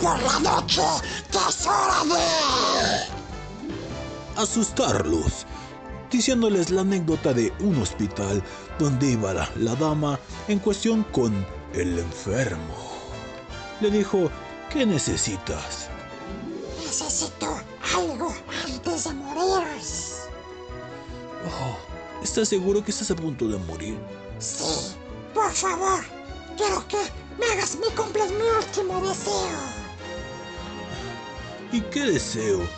por la noche, que es hora de... Asustarlos, diciéndoles la anécdota de un hospital donde iba la, la dama en cuestión con el enfermo. Le dijo, ¿qué necesitas? Necesito algo antes de morir. Oh, ¿estás seguro que estás a punto de morir? Sí, por favor, quiero que me hagas mi cumples mi último deseo. ¿Y qué deseo?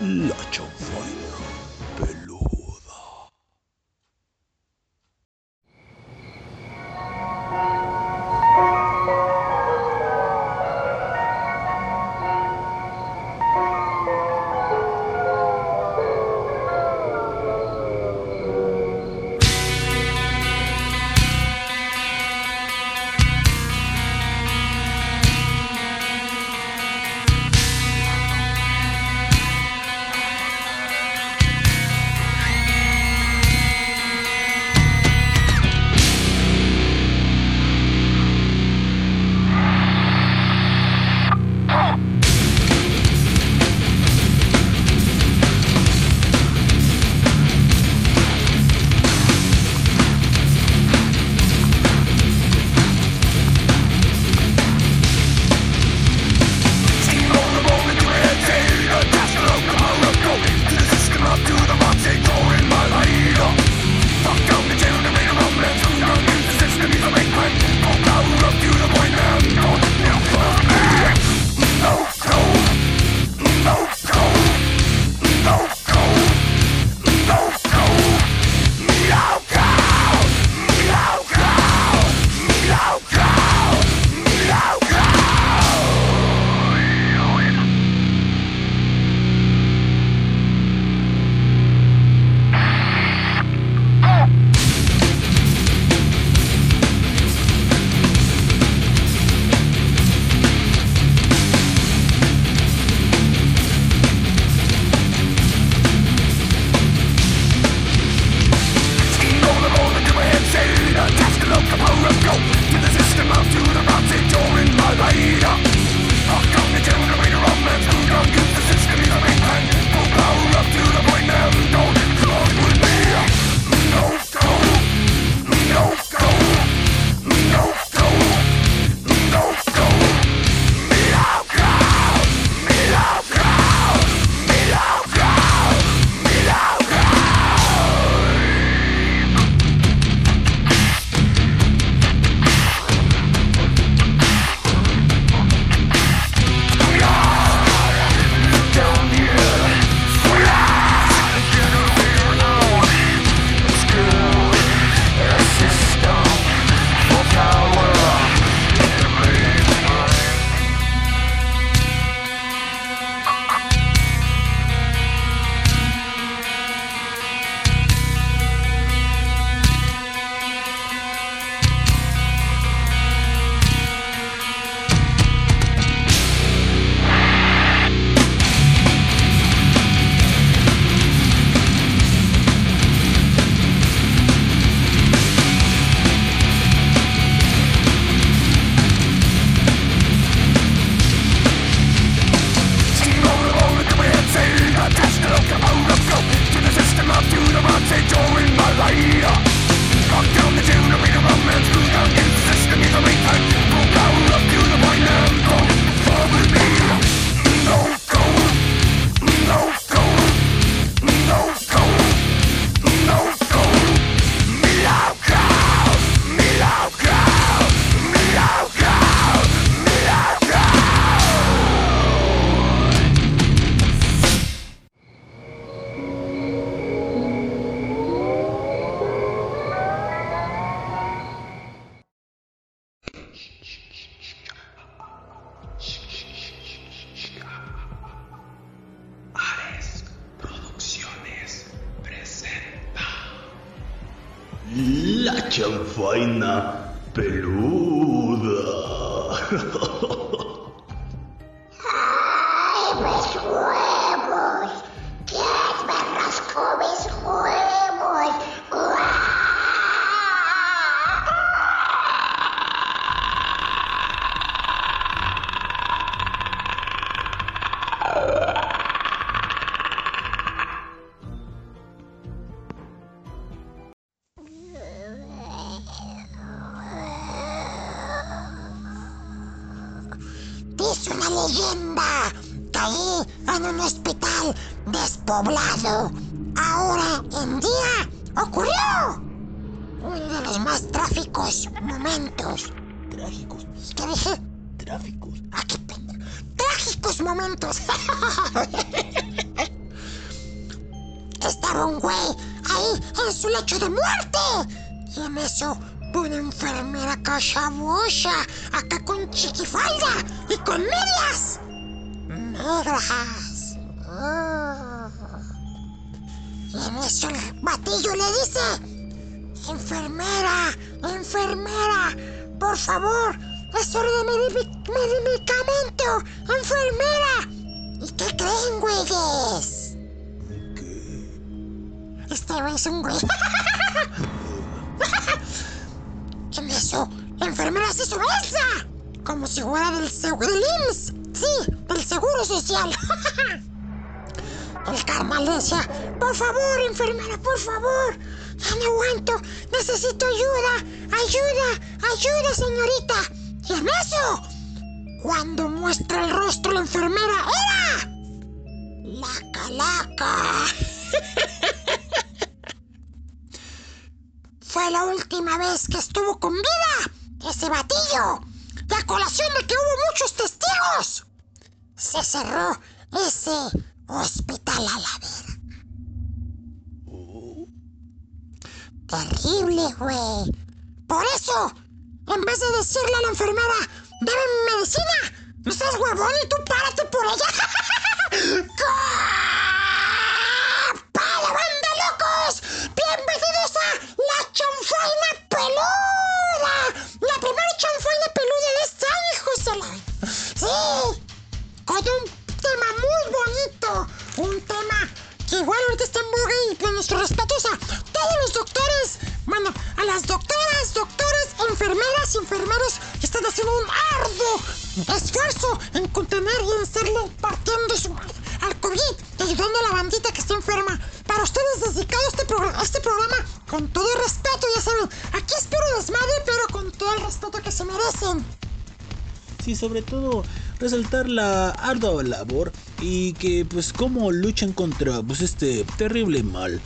La dedicado este, progr- este programa con todo el respeto, ya saben. Aquí es puro desmadre, pero con todo el respeto que se merecen. Sí, sobre todo resaltar la ardua labor y que pues cómo luchan contra pues este terrible mal.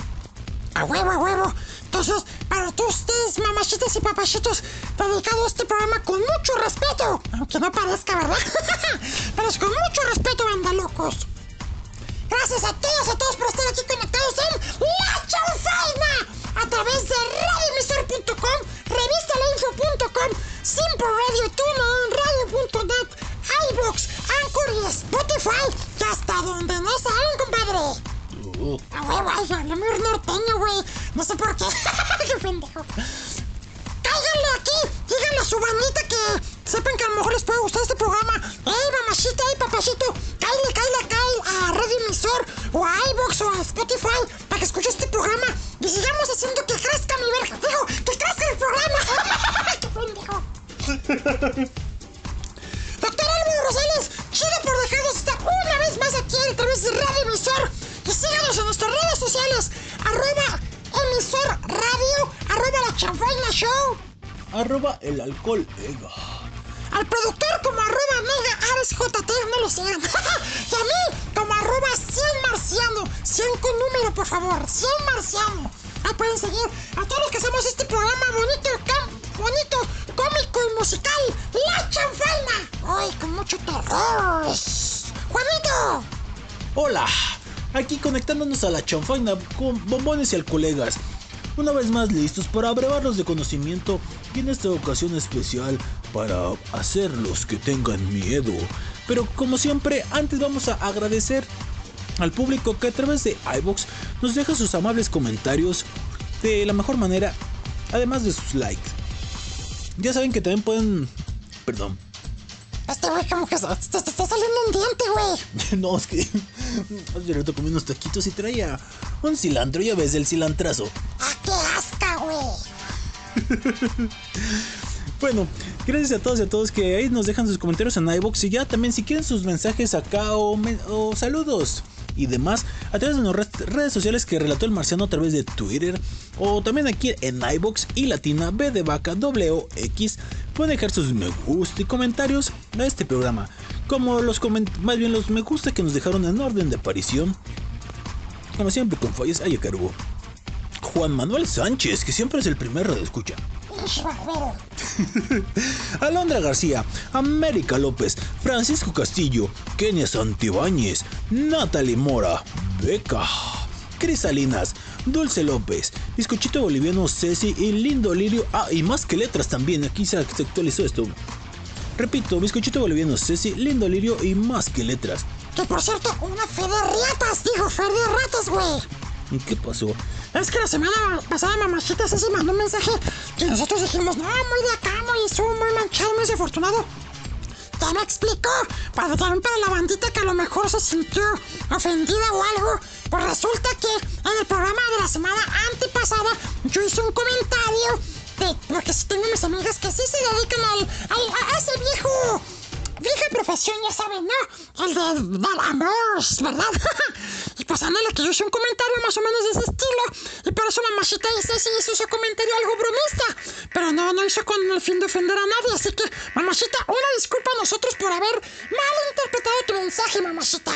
A huevo, a huevo. Entonces, para todos ustedes, mamachitas y papachitos, dedicado a este programa con mucho respeto. Aunque no parezca, ¿verdad? Pero es con mucho respeto, banda locos. Gracias a todos, a todos por estar aquí conectados en. A través de radioemisor.com, revistalainfo.com, Simple Radio, TuneIn, Radio.net, iVoox, Anchor y Spotify. Y hasta donde no saben, compadre. Oh, Ah, güey, güey, hablé muy norteño, güey. No sé por qué. qué pendejo. Cáiganle aquí, díganle a su bandita que sepan que a lo mejor les puede gustar este programa. ¡Ey, mamachita, ey, papachito! Cáile, cáile, cáile a Radio Emisor o a iVoox o a Spotify para que escuche este programa y sigamos haciendo que crezca mi verga. Digo, que crezca el programa. ¡Qué pendejo! Doctor Álvaro Rosales, chido por dejarnos estar una vez más aquí a través de Radio Emisor. Y síganos en nuestras redes sociales, arroba emisor radio, arroba la chanfaina show. arroba el alcohol ega. Al productor como arroba mega ares jt, no lo sigan. y a mí como arroba 100 marciano, 100 con número por favor, 100 marciano. Ahí pueden seguir a todos los que hacemos este programa bonito, bonito, cómico y musical, La Chanfaina. Hoy con mucho terror. Juanito. Hola, aquí conectándonos a la chanfaina con bombones y alcolegas. Una vez más listos para abrevarlos de conocimiento y en esta ocasión especial para hacerlos que tengan miedo. Pero como siempre, antes vamos a agradecer al público que a través de iBox nos deja sus amables comentarios de la mejor manera, además de sus likes. Ya saben que también pueden... Perdón. Este güey como que se- te, está saliendo un diente, güey. No, es que hace rato comí unos taquitos y traía un cilantro, ya ves, el cilantrazo. Ah, qué asca, güey. Bueno, gracias a todos y a todos que ahí nos dejan sus comentarios en iBox y ya también si quieren sus mensajes acá o, o saludos y demás a través de nuestras redes sociales que relató el marciano a través de Twitter o también aquí en iBox y Latina B de Vaca W X pueden dejar sus me gusta y comentarios a este programa. como los más bien los me gusta que nos dejaron en orden de aparición. Como siempre con fallas, hay a cargo. Juan Manuel Sánchez, que siempre es el primer de escucha. Alondra García, América López, Francisco Castillo, Kenia Santibáñez, Natalie Mora, Beca, Crisalinas, Dulce López, Bizcochito Boliviano Ceci y Lindo Lirio. Ah, y más que letras también, aquí se actualizó esto. Repito, Bizcochito Boliviano Ceci, Lindo Lirio y más que letras. Que por cierto, una fe de ratas, digo, fe de güey. ¿Y qué pasó? Es que la semana pasada mamachita Ceci mandó un mensaje que nosotros dijimos, no, muy de acá, muy estuvo muy manchado, muy desafortunado. Ya me explicó, para también para la bandita que a lo mejor se sintió ofendida o algo, pues resulta que en el programa de la semana antepasada yo hice un comentario de, porque si tengo mis amigas que sí se dedican al, a ese viejo vieja profesión, ya saben, ¿no? El de dar amor, ¿verdad? y pues ándale que yo hice un comentario más o menos de ese estilo. Y por eso mamachita dice sí hizo ese comentario algo bromista. Pero no, no hizo con el fin de ofender a nadie. Así que, mamachita, una disculpa a nosotros por haber mal interpretado tu mensaje, mamachita.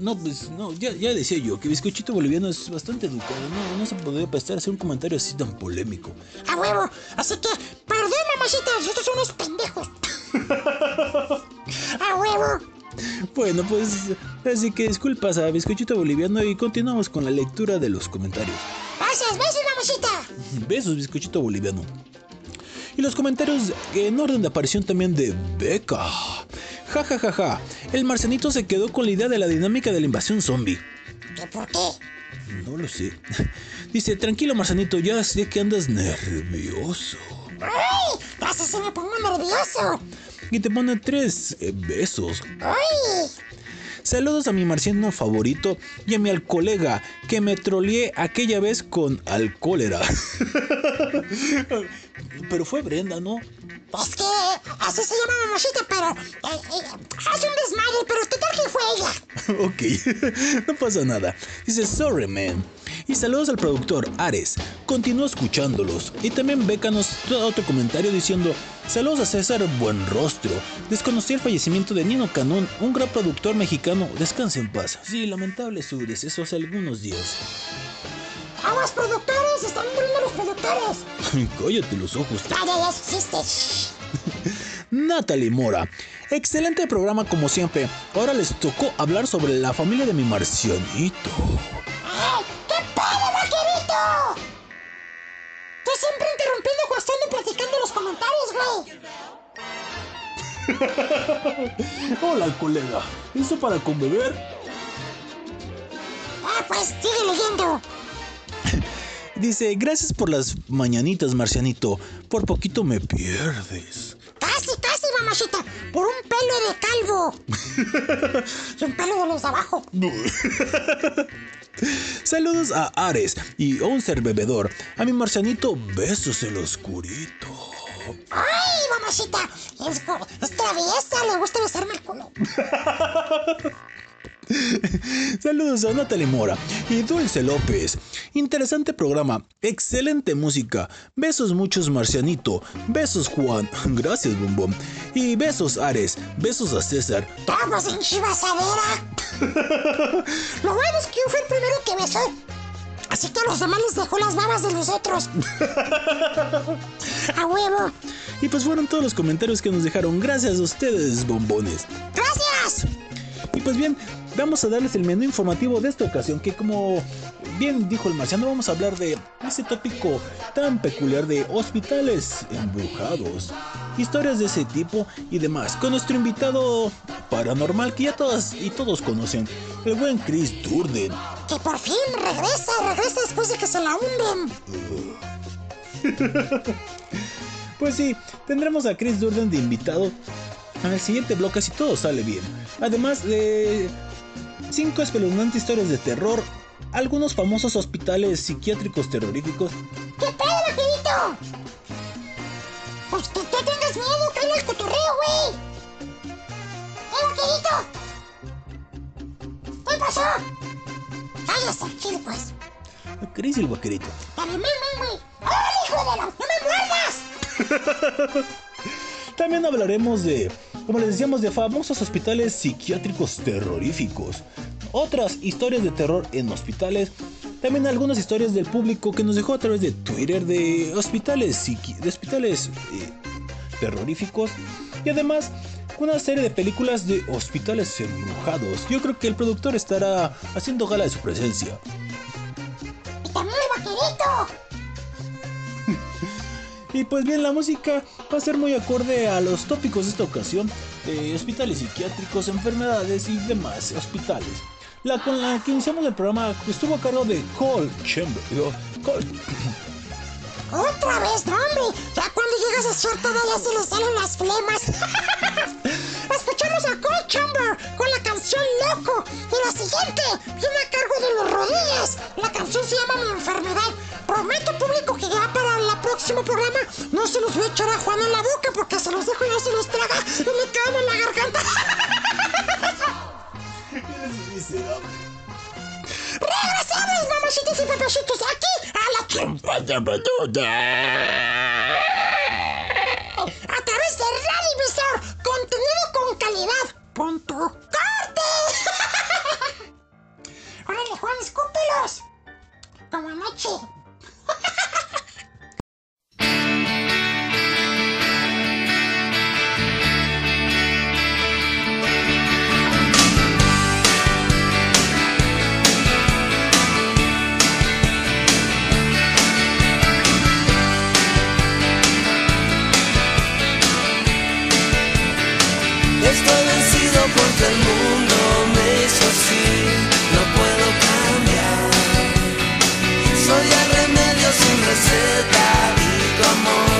No, pues no, ya, ya, decía yo que Bizcochito Boliviano es bastante educado. No, no se podría prestar a hacer un comentario así tan polémico. A huevo. Así que, perdón, mamachita, nosotros somos unos pendejos. ¡A huevo! Bueno, pues así que disculpas a Bizcochito Boliviano y continuamos con la lectura de los comentarios. Gracias, besos, mamacita. Besos, Bizcochito Boliviano. Y los comentarios en orden de aparición también de Beca. Ja ja ja ja. El marcianito se quedó con la idea de la dinámica de la invasión zombie. ¿Qué por qué? No lo sé. Dice, tranquilo marcianito, ya sé que andas nervioso. ¡Ay! Casi se me pongo nervioso. Y te pone tres eh, besos. ¡Ay! Saludos a mi marciano favorito y a mi colega que me troleé aquella vez con alcohólera. Pero fue Brenda, ¿no? Es que así se llama mamacita, pero eh, eh, hace un desmadre, pero total que fue ella. ok, no pasa nada. Dice, sorry, man. Y saludos al productor Ares. Continúo escuchándolos. Y también Bécanos otro comentario diciendo: Saludos a César Buenrostro. Desconocí el fallecimiento de Nino Canón, un gran productor mexicano. Descanse en paz. Sí, lamentable su deceso hace algunos días. ¡Aguas productores! ¡Están muriendo los productores! Cállate los ojos. ¡Cállate, Natalie Mora. Excelente programa como siempre. Ahora les tocó hablar sobre la familia de mi marcianito. ¡Ay! ¡Qué pedo, vaquerito! Tú siempre interrumpiendo cuando están platicando los comentarios, güey. Hola, colega. ¿Eso para conbeber? Ah, pues sigue leyendo. Dice, gracias por las mañanitas, Marcianito. Por poquito me pierdes. Casi, casi, mamachita. Por un pelo de calvo. y un pelo de los de abajo. Saludos a Ares y a un ser bebedor. A mi marcianito, besos en lo oscurito. ¡Ay, mamacita! Es, es traviesa, le gusta besarme el culo. Saludos a Natalie Mora y Dulce López. Interesante programa, excelente música. Besos muchos Marcianito. Besos Juan. Gracias Bombón. Y besos Ares. Besos a César. Estamos en chivasadera. Lo bueno es que yo fui el primero que besó. Así que a los demás les dejó las babas de los otros. a huevo. Y pues fueron todos los comentarios que nos dejaron. Gracias a ustedes, bombones. Gracias. Y pues bien, vamos a darles el menú informativo de esta ocasión, que como bien dijo el marciano, vamos a hablar de ese tópico tan peculiar de hospitales embrujados, historias de ese tipo y demás, con nuestro invitado paranormal que ya todas y todos conocen, el buen Chris Durden. Que por fin regresa, regresa después de que se la hunden. pues sí, tendremos a Chris Durden de invitado en el siguiente bloque si todo sale bien. Además de 5 espeluznantes historias de terror, algunos famosos hospitales psiquiátricos terroríficos. ¿Qué pedo, vaquerito? Pues que tú tengas miedo, cae el cotorreo, güey. ¡Eh, vaquerito! ¿Qué pasó? Cállate, chido, pues. ¿Qué dice el vaquerito? Dale, güey. ¡Ay, hijo de la! ¡No me muerdas! También hablaremos de como les decíamos, de famosos hospitales psiquiátricos terroríficos, otras historias de terror en hospitales, también algunas historias del público que nos dejó a través de Twitter de hospitales, de hospitales eh, terroríficos y además una serie de películas de hospitales embrujados. Yo creo que el productor estará haciendo gala de su presencia. también vaquerito! Y pues bien, la música va a ser muy acorde a los tópicos de esta ocasión de hospitales psiquiátricos, enfermedades y demás hospitales. La con la que iniciamos el programa estuvo a cargo de Cole Chamber. Otra vez, no, hombre. Ya cuando llegas a cierta edad ya se le salen las flemas. Escuchamos a Cole Chamber con la canción Loco. Y la siguiente viene a cargo de los rodillas. La canción se llama próximo programa no se los voy a echar a Juan en la boca porque se los dejo y no se los traga y me caen en la garganta. Regresamos, mamacitos y papacitos, aquí a la chompa de A través de Radio Visor, contenido con calidad. Punto corte. Órale, Juan, escúpelos. Como anoche. Estoy vencido porque el mundo me hizo así, no puedo cambiar. Soy el remedio sin receta, digo amor,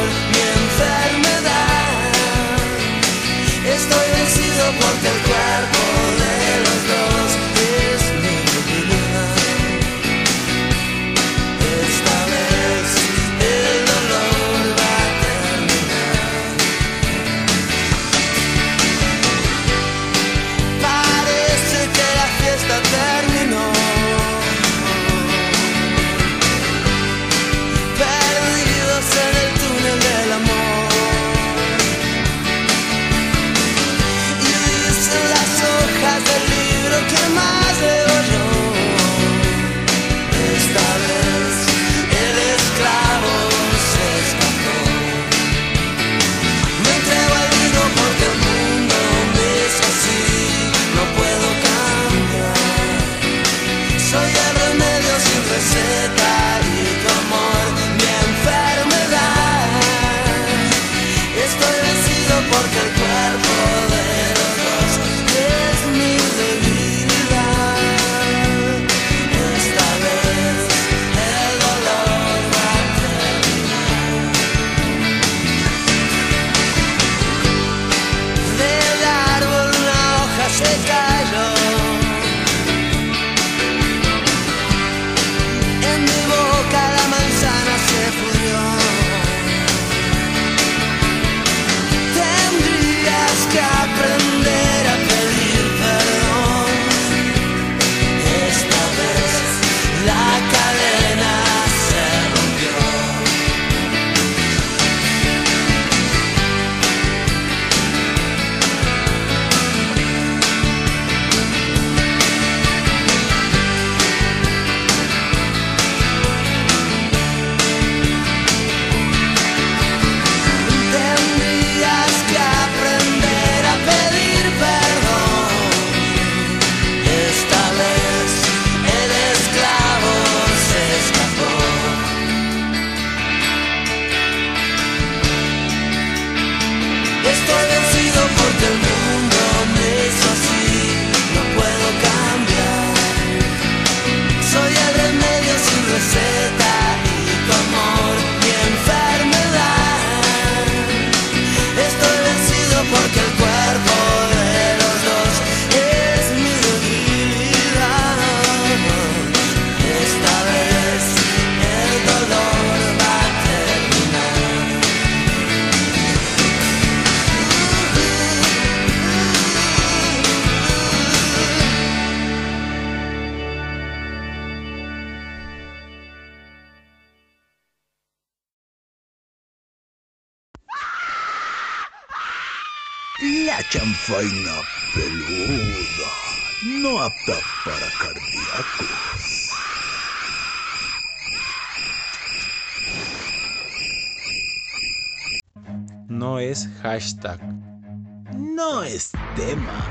chanfaina peluda. No apta para cardíacos. No es hashtag. No es tema.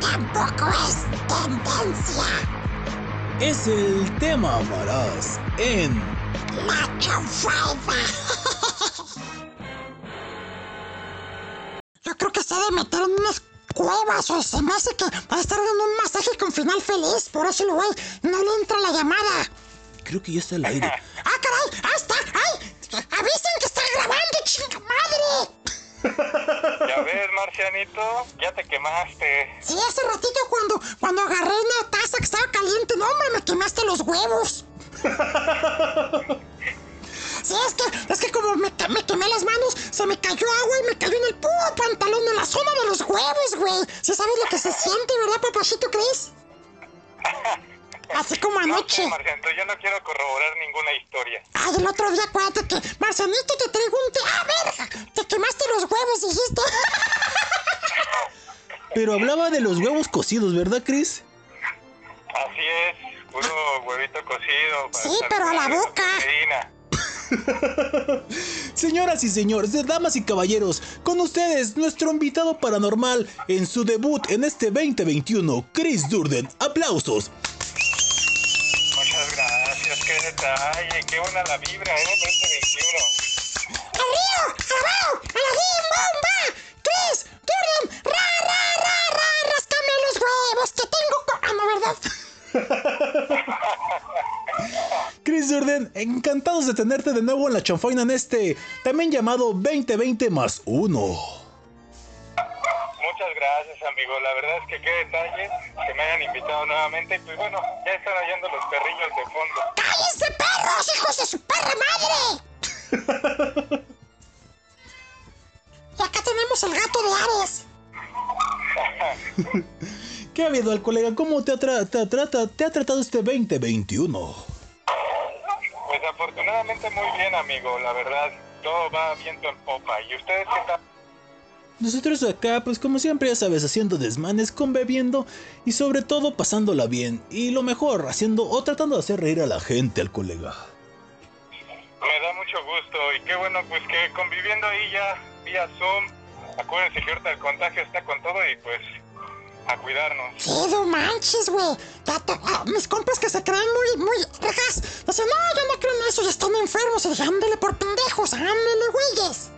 Tampoco es tendencia. Es el tema amarás en La. Yo creo que se ha de meter en unas cuevas o se me hace que va a estar dando un masaje con final feliz. Por eso el güey no le entra la llamada. Creo que ya está al aire. ¡Ah, caray! ¡Ah, está! ¡Ay! ¡Avisen que está grabando, chinga madre! Ya ves, Marcianito, ya te quemaste. Sí, hace ratito cuando, cuando agarré una taza que estaba caliente, no, hombre, me quemaste los huevos. Sí, es que, es que como me, me quemé las manos, se me cayó agua y me cayó en el puro pantalón, en la zona de los huevos, güey. Sí sabes lo que se siente, ¿verdad, papachito Chris? Así como No anoche. sé, Marcianito, yo no quiero corroborar ninguna historia. Ay, el otro día acuérdate que Marcianito te traigo un. ¡Ah, verga! Te quemaste los huevos, dijiste. Pero hablaba de los huevos cocidos, ¿verdad, Chris? Así es, puro huevito cocido. para Sí, pero a la boca. proteína. Señoras y señores, damas y caballeros, con ustedes nuestro invitado paranormal en su debut en este 2021, Chris Durden. Aplausos. Muchas gracias, qué detalle, qué buena la vibra, ¿eh? 2021. ¡Al río! ¡Abajo! ¡A la bomba! ¡Chris! ¡Durden! ¡Ra, ra, ra, ra! ¡Rascame los huevos que tengo! co- Ah, no, ¿verdad? Chris Durden, encantados de tenerte de nuevo en la chanfaina en este, también llamado 2020 más 1. Muchas gracias, amigo. La verdad es que qué detalle que me hayan invitado nuevamente. Y pues bueno, ya están hallando los perrillos de fondo. ¡Cállense, perros! ¡Hijos de su perra madre! y acá tenemos el gato de Ares. ¿Qué ha habido al colega? ¿Cómo te ha, tra- te ha trata- te ha tratado este 2021? Pues afortunadamente muy bien, amigo. La verdad, todo va viento en popa. ¿Y ustedes qué tal? Nosotros acá, pues como siempre, ya sabes, haciendo desmanes, conviviendo y sobre todo pasándola bien. Y lo mejor, haciendo o tratando de hacer reír a la gente, al colega. Me da mucho gusto y qué bueno pues que conviviendo ahí ya vía Zoom. Acuérdense que ahorita el contagio está con todo y pues a cuidarnos. Sí, no manches, güey. Ah, mis compas que se creen muy, muy rejas. Dicen, no, yo no creo en eso, ya están enfermos. Y dije, ándele por pendejos, ándele, güeyes.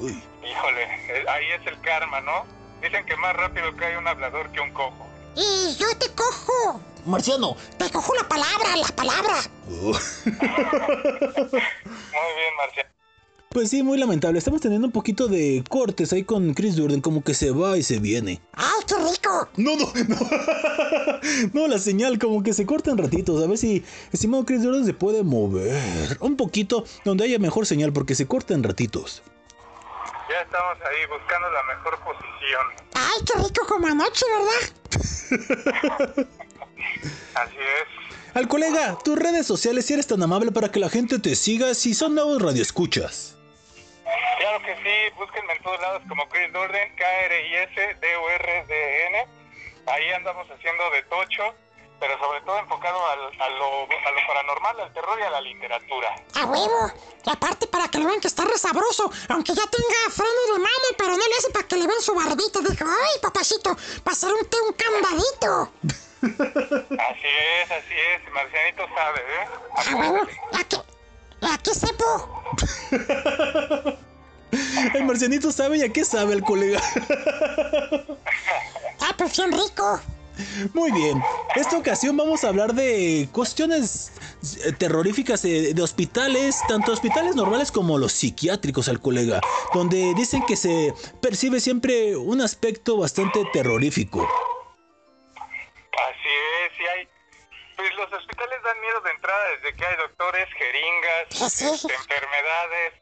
Uy. Híjole, ahí es el karma, ¿no? Dicen que más rápido cae un hablador que un cojo. Y yo te cojo. Marciano. Te cojo la palabra, la palabra. Uh. Muy bien, Marcial. Pues sí, muy lamentable. Estamos teniendo un poquito de cortes ahí con Chris Durden, como que se va y se viene. ¡Ay, qué rico! No, no, no. No, la señal como que se corta en ratitos. A ver si, estimado Chris Durden, se puede mover un poquito donde haya mejor señal, porque se corta en ratitos. Ya estamos ahí buscando la mejor posición. ¡Ay, qué rico como anoche, ¿verdad? Así es. Al colega, tus redes sociales, si eres tan amable para que la gente te siga, si son nuevos radioescuchas. Claro que sí, búsquenme en todos lados como Chris Durden, K-R-I-S-D-U-R-D-N. Ahí andamos haciendo de tocho, pero sobre todo enfocado al- a, lo, a lo paranormal, al terror y a la literatura. A huevo. Y aparte para que le vean que está re sabroso. Aunque ya tenga freno de mano, pero no le hace para que le vean su barbita. Dijo, ay, papacito, para hacer un té, un candadito. Así es, así es. Marcianito sabe, ¿eh? A huevo. ¿A qué? ¿A qué sepo? El marcianito sabe y a qué sabe el colega. Ah, pues bien rico. Muy bien, esta ocasión vamos a hablar de cuestiones eh, terroríficas eh, de hospitales, tanto hospitales normales como los psiquiátricos al colega, donde dicen que se percibe siempre un aspecto bastante terrorífico. Los hospitales dan miedo de entrada desde que hay doctores, jeringas, Sí, este, enfermedades,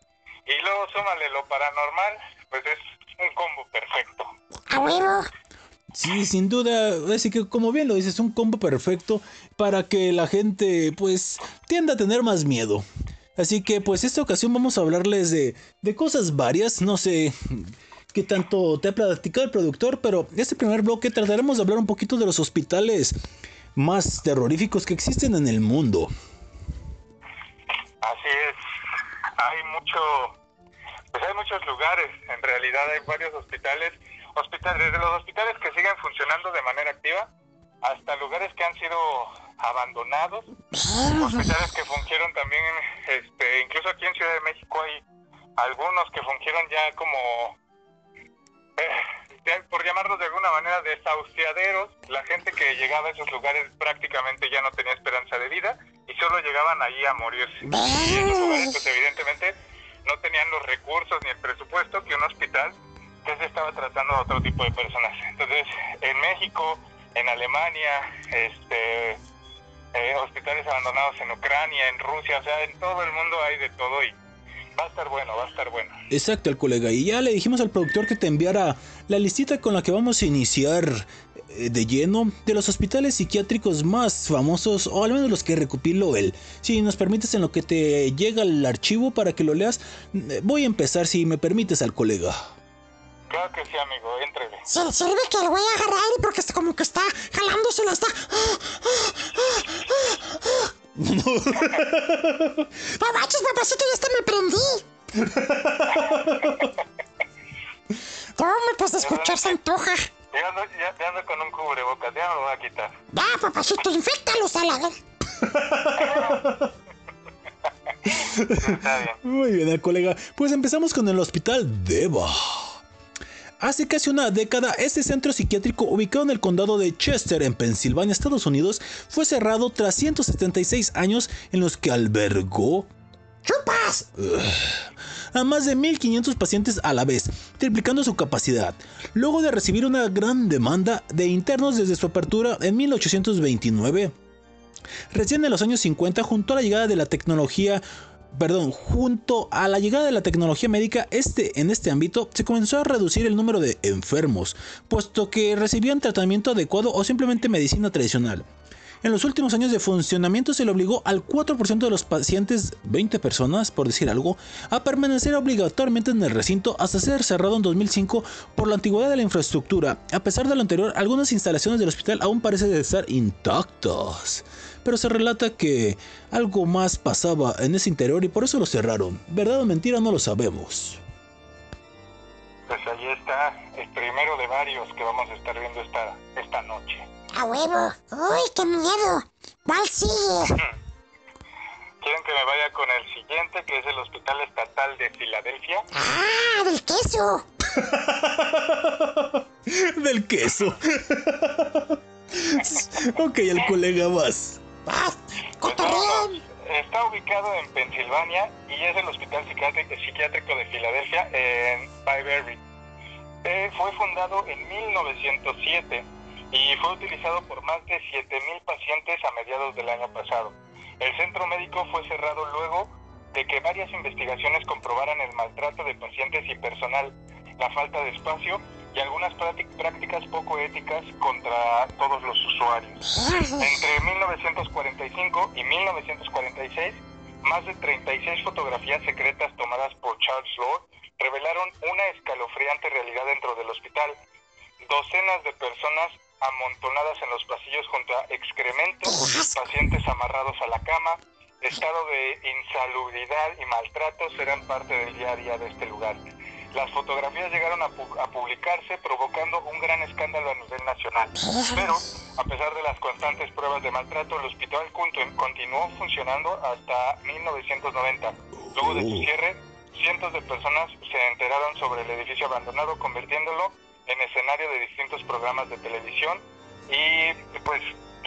y luego súmale lo paranormal, pues es un combo perfecto. A huevo. Sí, sin duda, así que como bien lo dices, un combo perfecto para que la gente pues tienda a tener más miedo. Así que pues esta ocasión vamos a hablarles de, de cosas varias, no sé qué tanto te ha platicado el productor, pero este primer bloque trataremos de hablar un poquito de los hospitales más terroríficos que existen en el mundo. Así es. Hay mucho, pues hay muchos lugares. En realidad hay varios hospitales, hospitales desde los hospitales que siguen funcionando de manera activa hasta lugares que han sido abandonados, hospitales que fungieron también, este, incluso aquí en Ciudad de México hay algunos que fungieron ya como, eh, por llamarlos de alguna manera, desahuciaderos. La gente que llegaba a esos lugares prácticamente ya no tenía esperanza de vida y solo llegaban ahí a morirse. Y esos lugares, pues evidentemente, no tenían los recursos ni el presupuesto que un hospital que se estaba tratando a otro tipo de personas. Entonces, en México, en Alemania, este, eh, hospitales abandonados en Ucrania, en Rusia, o sea, en todo el mundo hay de todo y va a estar bueno, va a estar bueno. Exacto, el colega. Y ya le dijimos al productor que te enviara la listita con la que vamos a iniciar eh, de lleno de los hospitales psiquiátricos más famosos, o al menos los que recopiló él. Si nos permites en lo que te llega el archivo para que lo leas, eh, voy a empezar, si me permites, al colega. Claro que sí, amigo, entrele. Se sirve que le voy a agarrar aire porque está como que está jalándose la está. No manches, papacito, ya hasta me prendí. No, me pues de escuchar se antoja. Ya ando, ya, ya ando con un cubrebocas, ya me lo voy a quitar. Va, papacito, infectalos a la ver. Está bien. Muy bien, el colega. Pues empezamos con el Hospital Deva. Hace casi una década, este centro psiquiátrico ubicado en el condado de Chester, en Pensilvania, Estados Unidos, fue cerrado tras 176 años en los que albergó ¡Chupas! A más de 1.500 pacientes a la vez, triplicando su capacidad, luego de recibir una gran demanda de internos desde su apertura en 1829. Recién en los años 50, junto a la llegada de la tecnología, perdón, junto a la llegada de la tecnología médica, este, en este ámbito se comenzó a reducir el número de enfermos, puesto que recibían tratamiento adecuado o simplemente medicina tradicional. En los últimos años de funcionamiento se le obligó al 4% de los pacientes, 20 personas por decir algo, a permanecer obligatoriamente en el recinto hasta ser cerrado en 2005 por la antigüedad de la infraestructura. A pesar de lo anterior, algunas instalaciones del hospital aún parecen estar intactas. Pero se relata que algo más pasaba en ese interior y por eso lo cerraron. ¿Verdad o mentira? No lo sabemos. Pues ahí está el primero de varios que vamos a estar viendo esta, esta noche. ¡A huevo! ¡Uy, qué miedo! ¿Cuál sigue? ¿Quieren que me vaya con el siguiente, que es el Hospital Estatal de Filadelfia? ¡Ah, del queso! Del queso. ok, el colega más. ¡Ah. Está ubicado en Pensilvania y es el Hospital Psiquiátrico, Psiquiátrico de Filadelfia en Byberry. Eh, fue fundado en 1907 y fue utilizado por más de 7.000 pacientes a mediados del año pasado. El centro médico fue cerrado luego de que varias investigaciones comprobaran el maltrato de pacientes y personal, la falta de espacio y algunas prácti- prácticas poco éticas contra todos los usuarios. Entre 1945 y 1946, más de 36 fotografías secretas tomadas por Charles Lord revelaron una escalofriante realidad dentro del hospital. Docenas de personas amontonadas en los pasillos junto a excrementos, pacientes amarrados a la cama, estado de insalubridad y maltratos eran parte del día a día de este lugar. Las fotografías llegaron a, pu- a publicarse provocando un gran escándalo a nivel nacional. Pero, a pesar de las constantes pruebas de maltrato, el hospital continuó funcionando hasta 1990. Luego de su cierre, cientos de personas se enteraron sobre el edificio abandonado, convirtiéndolo en escenario de distintos programas de televisión y, pues,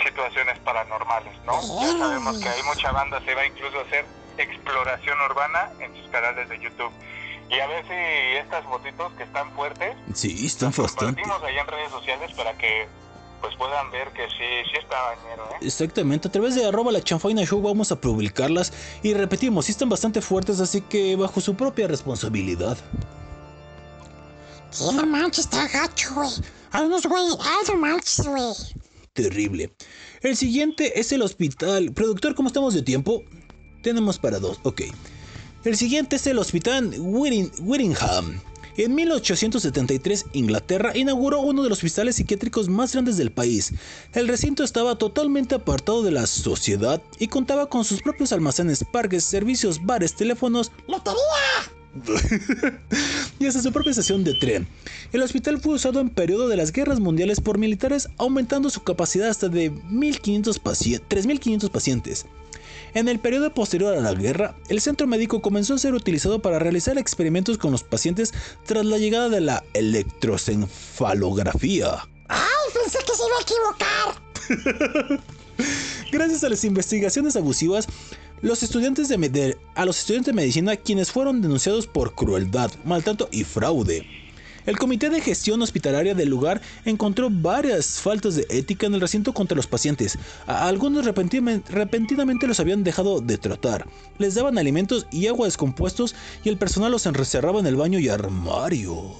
situaciones paranormales, ¿no? Ya sabemos que hay mucha banda, se va incluso a hacer exploración urbana en sus canales de YouTube. Y a ver si estas fotitos que están fuertes Sí, están bastante. compartimos ahí en redes sociales para que pues puedan ver que sí, sí está bañero, ¿eh? Exactamente, a través de arroba la chanfaina show vamos a publicarlas y repetimos, sí están bastante fuertes, así que bajo su propia responsabilidad. Está gacho, güey. Güey. Terrible. El siguiente es el hospital. Productor, ¿cómo estamos de tiempo? Tenemos para dos, ok. El siguiente es el hospital Whitting- Whittingham. En 1873, Inglaterra inauguró uno de los hospitales psiquiátricos más grandes del país. El recinto estaba totalmente apartado de la sociedad y contaba con sus propios almacenes, parques, servicios, bares, teléfonos, ¡Lotería! y hasta su propia estación de tren. El hospital fue usado en periodo de las guerras mundiales por militares, aumentando su capacidad hasta de 1500 paci- 3.500 pacientes. En el periodo posterior a la guerra, el centro médico comenzó a ser utilizado para realizar experimentos con los pacientes tras la llegada de la electroencefalografía. ¡Ay, pensé que se iba a equivocar! Gracias a las investigaciones abusivas, los estudiantes de, de- a los estudiantes de medicina quienes fueron denunciados por crueldad, maltrato y fraude. El comité de gestión hospitalaria del lugar encontró varias faltas de ética en el recinto contra los pacientes. A algunos repentinamente los habían dejado de tratar. Les daban alimentos y agua descompuestos y el personal los encerraba en el baño y armarios.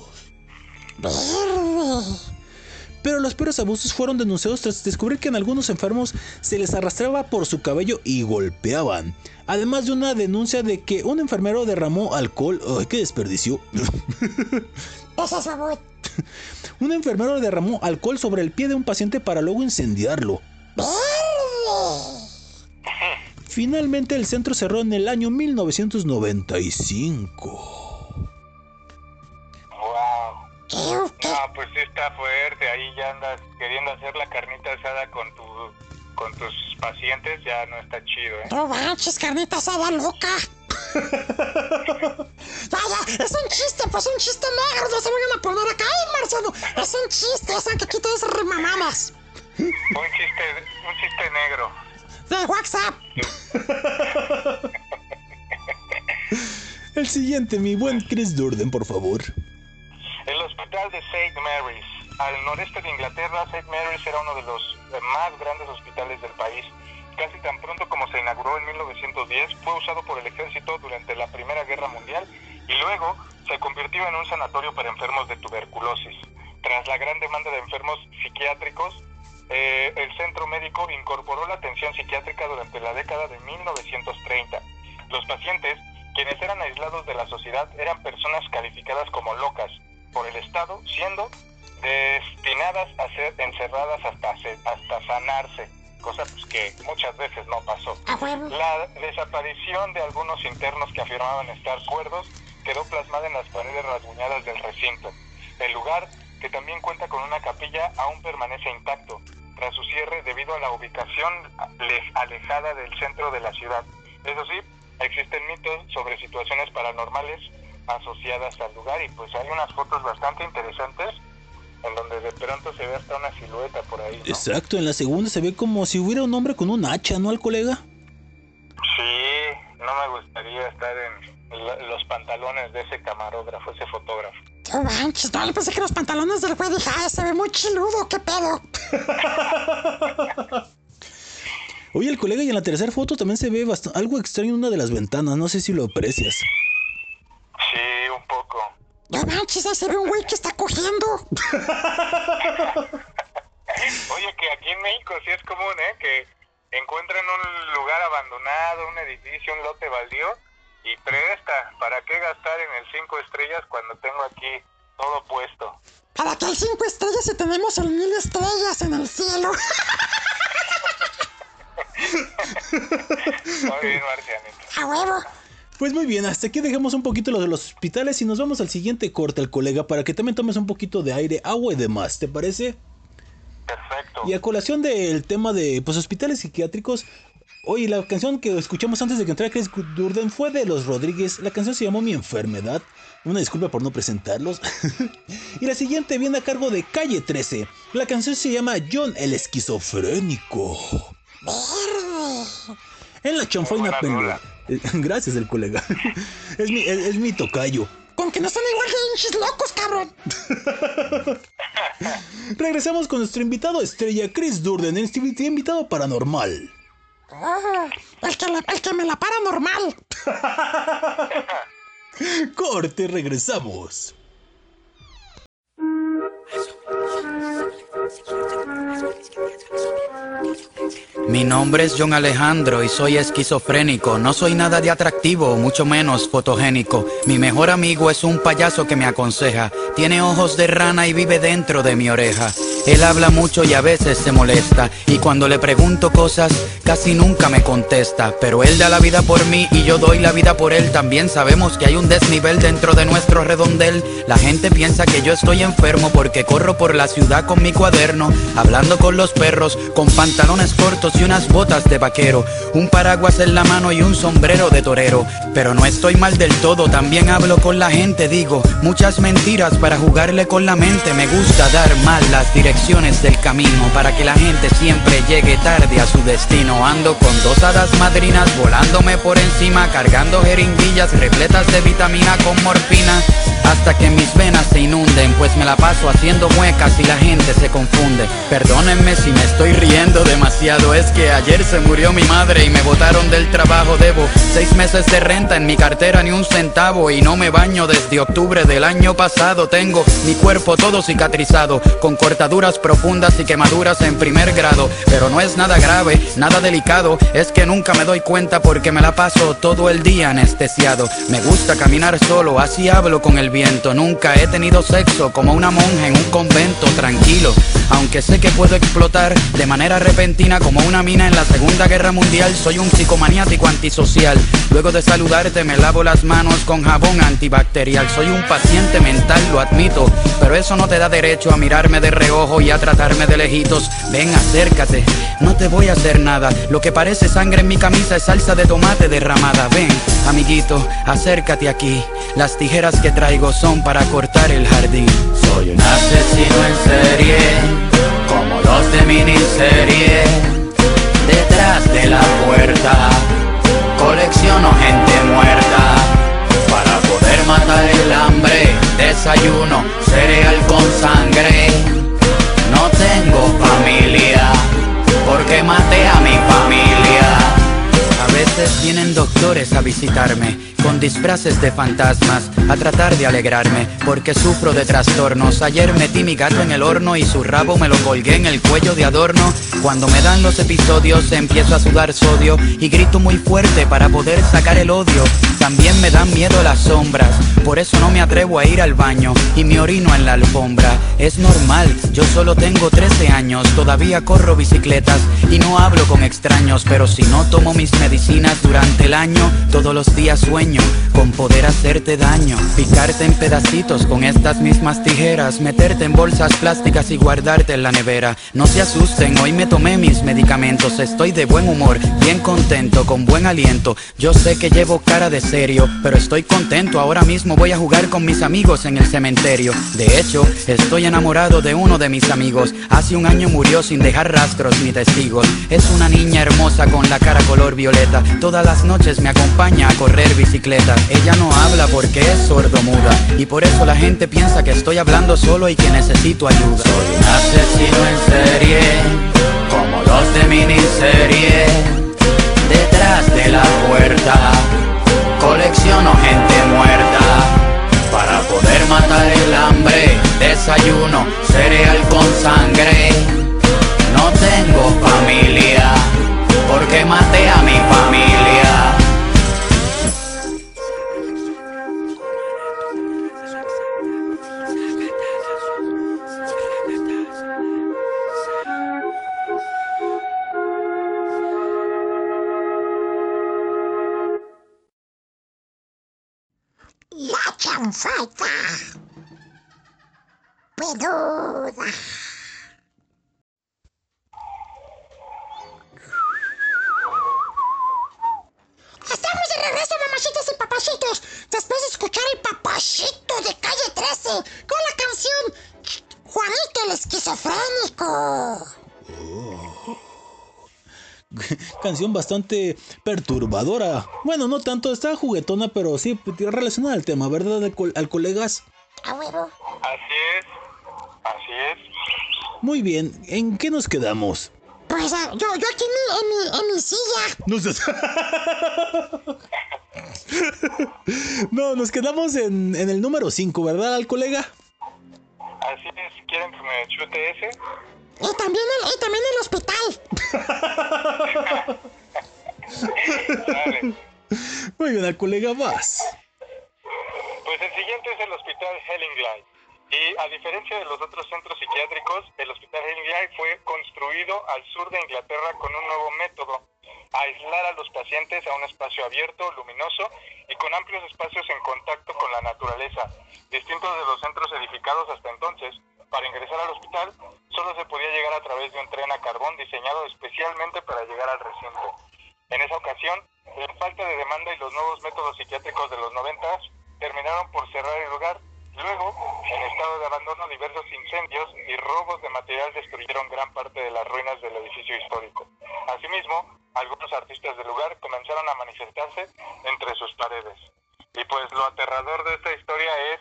Pero los peores abusos fueron denunciados tras descubrir que en algunos enfermos se les arrastraba por su cabello y golpeaban. Además de una denuncia de que un enfermero derramó alcohol. ¡Ay, qué desperdicio! Un enfermero derramó alcohol sobre el pie de un paciente para luego incendiarlo. Finalmente el centro cerró en el año 1995. Wow. ¿Qué, qué? No, pues sí está fuerte. Ahí ya andas queriendo hacer la carnita asada con tu, con tus pacientes. Ya no está chido, ¿eh? No manches, carnita asada loca. ya, ya, es un chiste, pues un chiste negro. No se vayan a poner acá, ¡ay, Marciano! Es un chiste, esa que quitas remamadas. Un chiste, un chiste negro. De WhatsApp. El siguiente, mi buen Chris Durden, por favor. El hospital de St. Mary's. Al noreste de Inglaterra, St. Mary's era uno de los eh, más grandes hospitales del país. Casi tan pronto como se inauguró en 1910, fue usado por el ejército durante la Primera Guerra Mundial y luego se convirtió en un sanatorio para enfermos de tuberculosis. Tras la gran demanda de enfermos psiquiátricos, eh, el centro médico incorporó la atención psiquiátrica durante la década de 1930. Los pacientes, quienes eran aislados de la sociedad, eran personas calificadas como locas por el Estado, siendo destinadas a ser encerradas hasta, hasta sanarse, cosa pues, que muchas veces no pasó. La desaparición de algunos internos que afirmaban estar cuerdos quedó plasmada en las paredes rasguñadas del recinto. El lugar, que también cuenta con una capilla, aún permanece intacto, tras su cierre debido a la ubicación le- alejada del centro de la ciudad. Eso sí, existen mitos sobre situaciones paranormales asociadas al lugar y pues hay unas fotos bastante interesantes en donde de pronto se ve hasta una silueta por ahí. ¿no? Exacto, en la segunda se ve como si hubiera un hombre con un hacha, ¿no, al colega? Sí, no me gustaría estar en la- los pantalones de ese camarógrafo, ese fotógrafo. No manches, no, yo pensé que los pantalones del güey dije, "Ay, se ve muy chiludo, qué pedo. Oye, el colega y en la tercera foto también se ve algo extraño en una de las ventanas, no sé si lo aprecias. Un poco. No manches, ahí se ve un güey que está cogiendo. Oye, que aquí en México sí es común, ¿eh? Que encuentren un lugar abandonado, un edificio, un lote baldío y presta. ¿Para qué gastar en el cinco estrellas cuando tengo aquí todo puesto? Para que hay cinco estrellas y tenemos el mil estrellas en el cielo. Muy bien, Marcianito. A huevo. Pues muy bien, hasta aquí dejamos un poquito lo de los hospitales y nos vamos al siguiente corte, al colega, para que también tomes un poquito de aire, agua y demás, ¿te parece? Perfecto. Y a colación del tema de pues, hospitales psiquiátricos, oye, la canción que escuchamos antes de que entrara Chris Durden fue de Los Rodríguez. La canción se llamó Mi Enfermedad. Una disculpa por no presentarlos. y la siguiente viene a cargo de Calle 13. La canción se llama John el Esquizofrénico. En la chanfaina rola. Gracias, el colega. es, mi, es, es mi tocayo. Con que no son igual de hinchis locos, cabrón. Regresamos con nuestro invitado estrella, Chris Durden, este invitado paranormal. Ah, el, que la- el que me la para normal. Corte, regresamos. Mi nombre es John Alejandro y soy esquizofrénico. No soy nada de atractivo, mucho menos fotogénico. Mi mejor amigo es un payaso que me aconseja. Tiene ojos de rana y vive dentro de mi oreja. Él habla mucho y a veces se molesta. Y cuando le pregunto cosas, casi nunca me contesta. Pero él da la vida por mí y yo doy la vida por él. También sabemos que hay un desnivel dentro de nuestro redondel. La gente piensa que yo estoy enfermo porque corro por la ciudad con mi cuaderno, hablando con los perros, con pantalones cortos y unas botas de vaquero, un paraguas en la mano y un sombrero de torero. Pero no estoy mal del todo, también hablo con la gente, digo muchas mentiras para jugarle con la mente. Me gusta dar mal las direcciones del camino para que la gente siempre llegue tarde a su destino. Ando con dos hadas madrinas volándome por encima, cargando jeringuillas repletas de vitamina con morfina. Hasta que mis venas se inunden, pues me la paso haciendo muecas y la gente se confunde. Perdónenme si me estoy riendo demasiado, que ayer se murió mi madre y me botaron del trabajo. Debo seis meses de renta en mi cartera, ni un centavo, y no me baño desde octubre del año pasado. Tengo mi cuerpo todo cicatrizado, con cortaduras profundas y quemaduras en primer grado. Pero no es nada grave, nada delicado, es que nunca me doy cuenta porque me la paso todo el día anestesiado. Me gusta caminar solo, así hablo con el viento. Nunca he tenido sexo como una monja en un convento tranquilo. Aunque sé que puedo explotar de manera repentina como una mina en la Segunda Guerra Mundial, soy un psicomaniático antisocial. Luego de saludarte me lavo las manos con jabón antibacterial. Soy un paciente mental, lo admito, pero eso no te da derecho a mirarme de reojo y a tratarme de lejitos. Ven, acércate, no te voy a hacer nada. Lo que parece sangre en mi camisa es salsa de tomate derramada. Ven, amiguito, acércate aquí. Las tijeras que traigo son para cortar el jardín. Soy un asesino en serie, como los de miniserie. De la puerta, colecciono gente muerta. Para poder matar el hambre, desayuno cereal con sangre. No tengo familia, porque maté a mi familia. Vienen doctores a visitarme con disfraces de fantasmas a tratar de alegrarme porque sufro de trastornos. Ayer metí mi gato en el horno y su rabo me lo colgué en el cuello de adorno. Cuando me dan los episodios empiezo a sudar sodio y grito muy fuerte para poder sacar el odio. También me dan miedo las sombras, por eso no me atrevo a ir al baño y me orino en la alfombra. Es normal, yo solo tengo 13 años, todavía corro bicicletas y no hablo con extraños, pero si no tomo mis medicinas durante el año, todos los días sueño con poder hacerte daño, picarte en pedacitos con estas mismas tijeras, meterte en bolsas plásticas y guardarte en la nevera. No se asusten, hoy me tomé mis medicamentos, estoy de buen humor, bien contento, con buen aliento. Yo sé que llevo cara de serio, pero estoy contento, ahora mismo voy a jugar con mis amigos en el cementerio. De hecho, estoy enamorado de uno de mis amigos, hace un año murió sin dejar rastros ni testigos. Es una niña hermosa con la cara color violeta, todas las noches me acompaña a correr bicicleta. Ella no habla porque es sordomuda y por eso la gente piensa que estoy hablando solo y que necesito ayuda. Soy un asesino en serie, como los de miniserie. Detrás de la puerta, colecciono gente muerta. Para poder matar el hambre, desayuno cereal con sangre. No tengo familia, porque maté a mi familia. Chanfaita. Peluda. Estamos de regreso, mamacitas y papacitos. Después de escuchar el papacito de calle 13 con la canción Juanito el esquizofrénico. Canción bastante perturbadora. Bueno, no tanto, está juguetona, pero sí relacionada al tema, ¿verdad? Al, col- al colegas. A huevo. Así es, así es. Muy bien, ¿en qué nos quedamos? Pues ah, yo, yo aquí en mi, en mi, en mi silla. No, sé- no, nos quedamos en, en el número 5, ¿verdad, al colega? Así es. ¿Quieren que me chute ese? Y también el, y también el hospital. Muy bien, colega más. Pues el siguiente es el hospital Hellinglide. Y a diferencia de los otros centros psiquiátricos, el hospital Hellinglide fue construido al sur de Inglaterra con un nuevo método aislar a los pacientes a un espacio abierto, luminoso y con amplios espacios en contacto con la naturaleza, distintos de los centros edificados hasta entonces. Para ingresar al hospital solo se podía llegar a través de un tren a carbón diseñado especialmente para llegar al recinto. En esa ocasión, la falta de demanda y los nuevos métodos psiquiátricos de los noventas terminaron por cerrar el lugar. Luego, en estado de abandono, diversos incendios y robos de material destruyeron gran parte de las ruinas del edificio histórico. Asimismo, algunos artistas del lugar comenzaron a manifestarse entre sus paredes. Y pues lo aterrador de esta historia es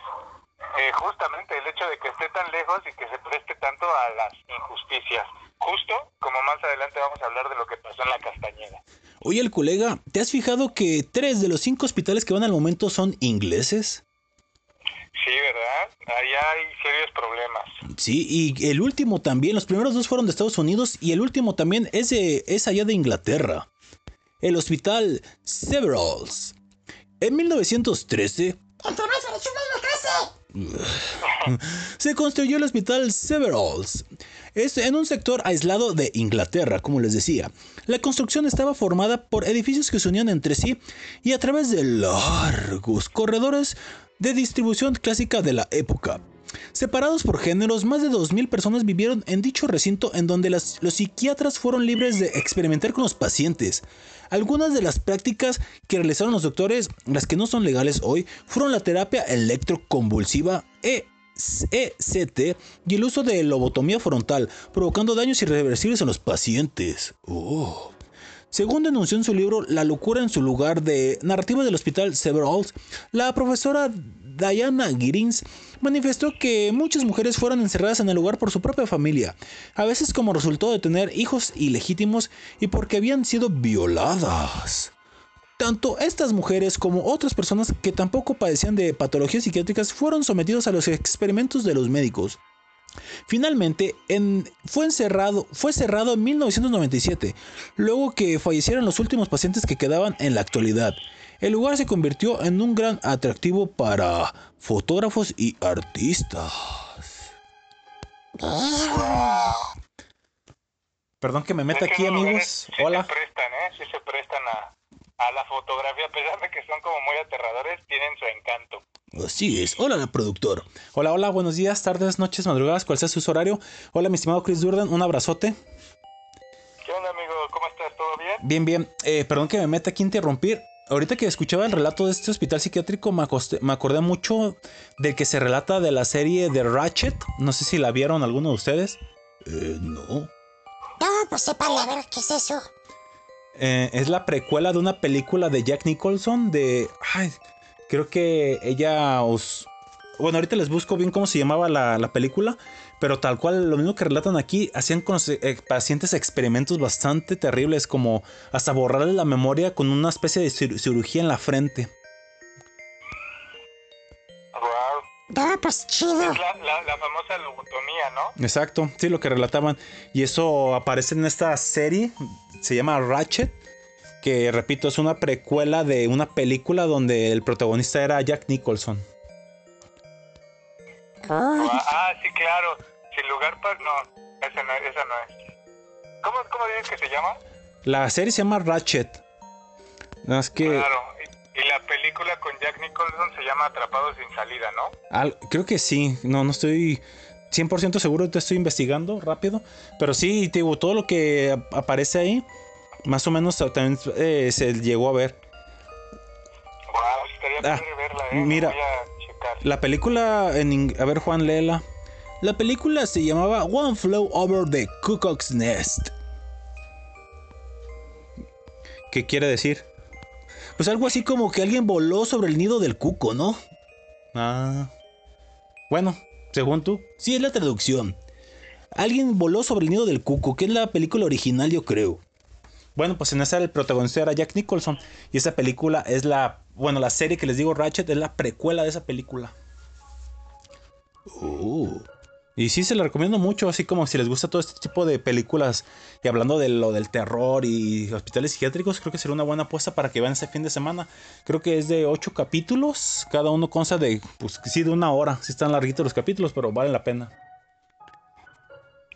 eh, justamente el hecho de que esté tan lejos y que se preste tanto a las injusticias. Justo como más adelante vamos a hablar de lo que pasó en la Castañeda. Oye, el colega, ¿te has fijado que tres de los cinco hospitales que van al momento son ingleses? Sí, ¿verdad? Ahí hay serios problemas. Sí, y el último también, los primeros dos fueron de Estados Unidos y el último también es, de, es allá de Inglaterra. El hospital Severals. En 1913 Entre más eres una clase. se construyó el hospital Severals. En un sector aislado de Inglaterra, como les decía. La construcción estaba formada por edificios que se unían entre sí y a través de largos corredores de distribución clásica de la época. Separados por géneros, más de 2.000 personas vivieron en dicho recinto en donde los psiquiatras fueron libres de experimentar con los pacientes. Algunas de las prácticas que realizaron los doctores, las que no son legales hoy, fueron la terapia electroconvulsiva E- ECT y el uso de lobotomía frontal, provocando daños irreversibles en los pacientes. Oh. Según denunció en su libro La locura en su lugar de narrativa del hospital Severals, la profesora Diana Giddings manifestó que muchas mujeres fueron encerradas en el lugar por su propia familia, a veces como resultado de tener hijos ilegítimos y porque habían sido violadas. Tanto estas mujeres como otras personas que tampoco padecían de patologías psiquiátricas fueron sometidos a los experimentos de los médicos. Finalmente, en- fue, encerrado, fue cerrado en 1997, luego que fallecieron los últimos pacientes que quedaban en la actualidad. El lugar se convirtió en un gran atractivo para fotógrafos y artistas. Perdón que me meta aquí, amigos. sí Hola. se prestan, ¿eh? Sí se prestan a, a la fotografía, a pesar de que son como muy aterradores, tienen su encanto. Así es. Hola, productor. Hola, hola, buenos días, tardes, noches, madrugadas, cual sea su horario. Hola, mi estimado Chris Durden, un abrazote. ¿Qué onda, amigo? ¿Cómo estás? ¿Todo bien? Bien, bien. Eh, perdón que me meta aquí a interrumpir. Ahorita que escuchaba el relato de este hospital psiquiátrico, me, acosté- me acordé mucho del que se relata de la serie de Ratchet. No sé si la vieron alguno de ustedes. Eh, no. No, pues sepan a ver qué es eso. Eh, es la precuela de una película de Jack Nicholson de... Ay, creo que ella os... Bueno, ahorita les busco bien cómo se llamaba la, la película, pero tal cual lo mismo que relatan aquí, hacían con los eh, pacientes experimentos bastante terribles, como hasta borrarles la memoria con una especie de cir- cirugía en la frente. Wow. No, pues chido. Es la, la, la famosa lobotomía, ¿no? Exacto, sí, lo que relataban. Y eso aparece en esta serie, se llama Ratchet, que repito, es una precuela de una película donde el protagonista era Jack Nicholson. Ah, sí, claro. Sin lugar para... No, esa no, esa no es. ¿Cómo, ¿Cómo dices que se llama? La serie se llama Ratchet. Más que Claro. Y, la película con Jack Nicholson se llama Atrapados sin salida, ¿no? creo que sí. No, no estoy 100% seguro, te estoy investigando rápido. Pero sí, te digo, todo lo que ap- aparece ahí, más o menos también eh, se llegó a ver. Wow, estaría Ah, verla, ¿eh? mira. Voy a checar. La película en a ver Juan léela. La película se llamaba One Flew Over the Cuckoo's Nest. ¿Qué quiere decir? Pues algo así como que alguien voló sobre el nido del cuco, ¿no? Ah. Bueno, según tú, sí es la traducción. Alguien voló sobre el nido del cuco, que es la película original, yo creo. Bueno, pues en esa el protagonista era Jack Nicholson. Y esa película es la. Bueno, la serie que les digo, Ratchet, es la precuela de esa película. Oh. Y sí, se la recomiendo mucho, así como si les gusta todo este tipo de películas y hablando de lo del terror y hospitales psiquiátricos, creo que sería una buena apuesta para que vean ese fin de semana. Creo que es de ocho capítulos, cada uno consta de, pues sí, de una hora. Sí están larguitos los capítulos, pero vale la pena.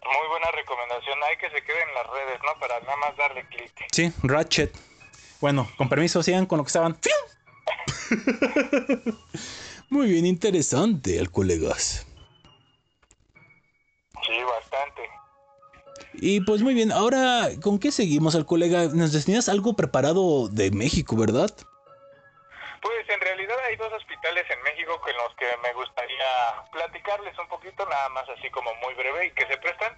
Muy buena recomendación. Hay que se quede en las redes, ¿no? Para nada más darle clic. Sí, Ratchet. Bueno, con permiso, sigan con lo que estaban. Muy bien, interesante, al colegas. Sí, bastante. Y pues muy bien, ahora, ¿con qué seguimos al colega? Nos tenías algo preparado de México, ¿verdad? Pues en realidad hay dos hospitales en México con los que me gustaría platicarles un poquito, nada más así como muy breve y que se prestan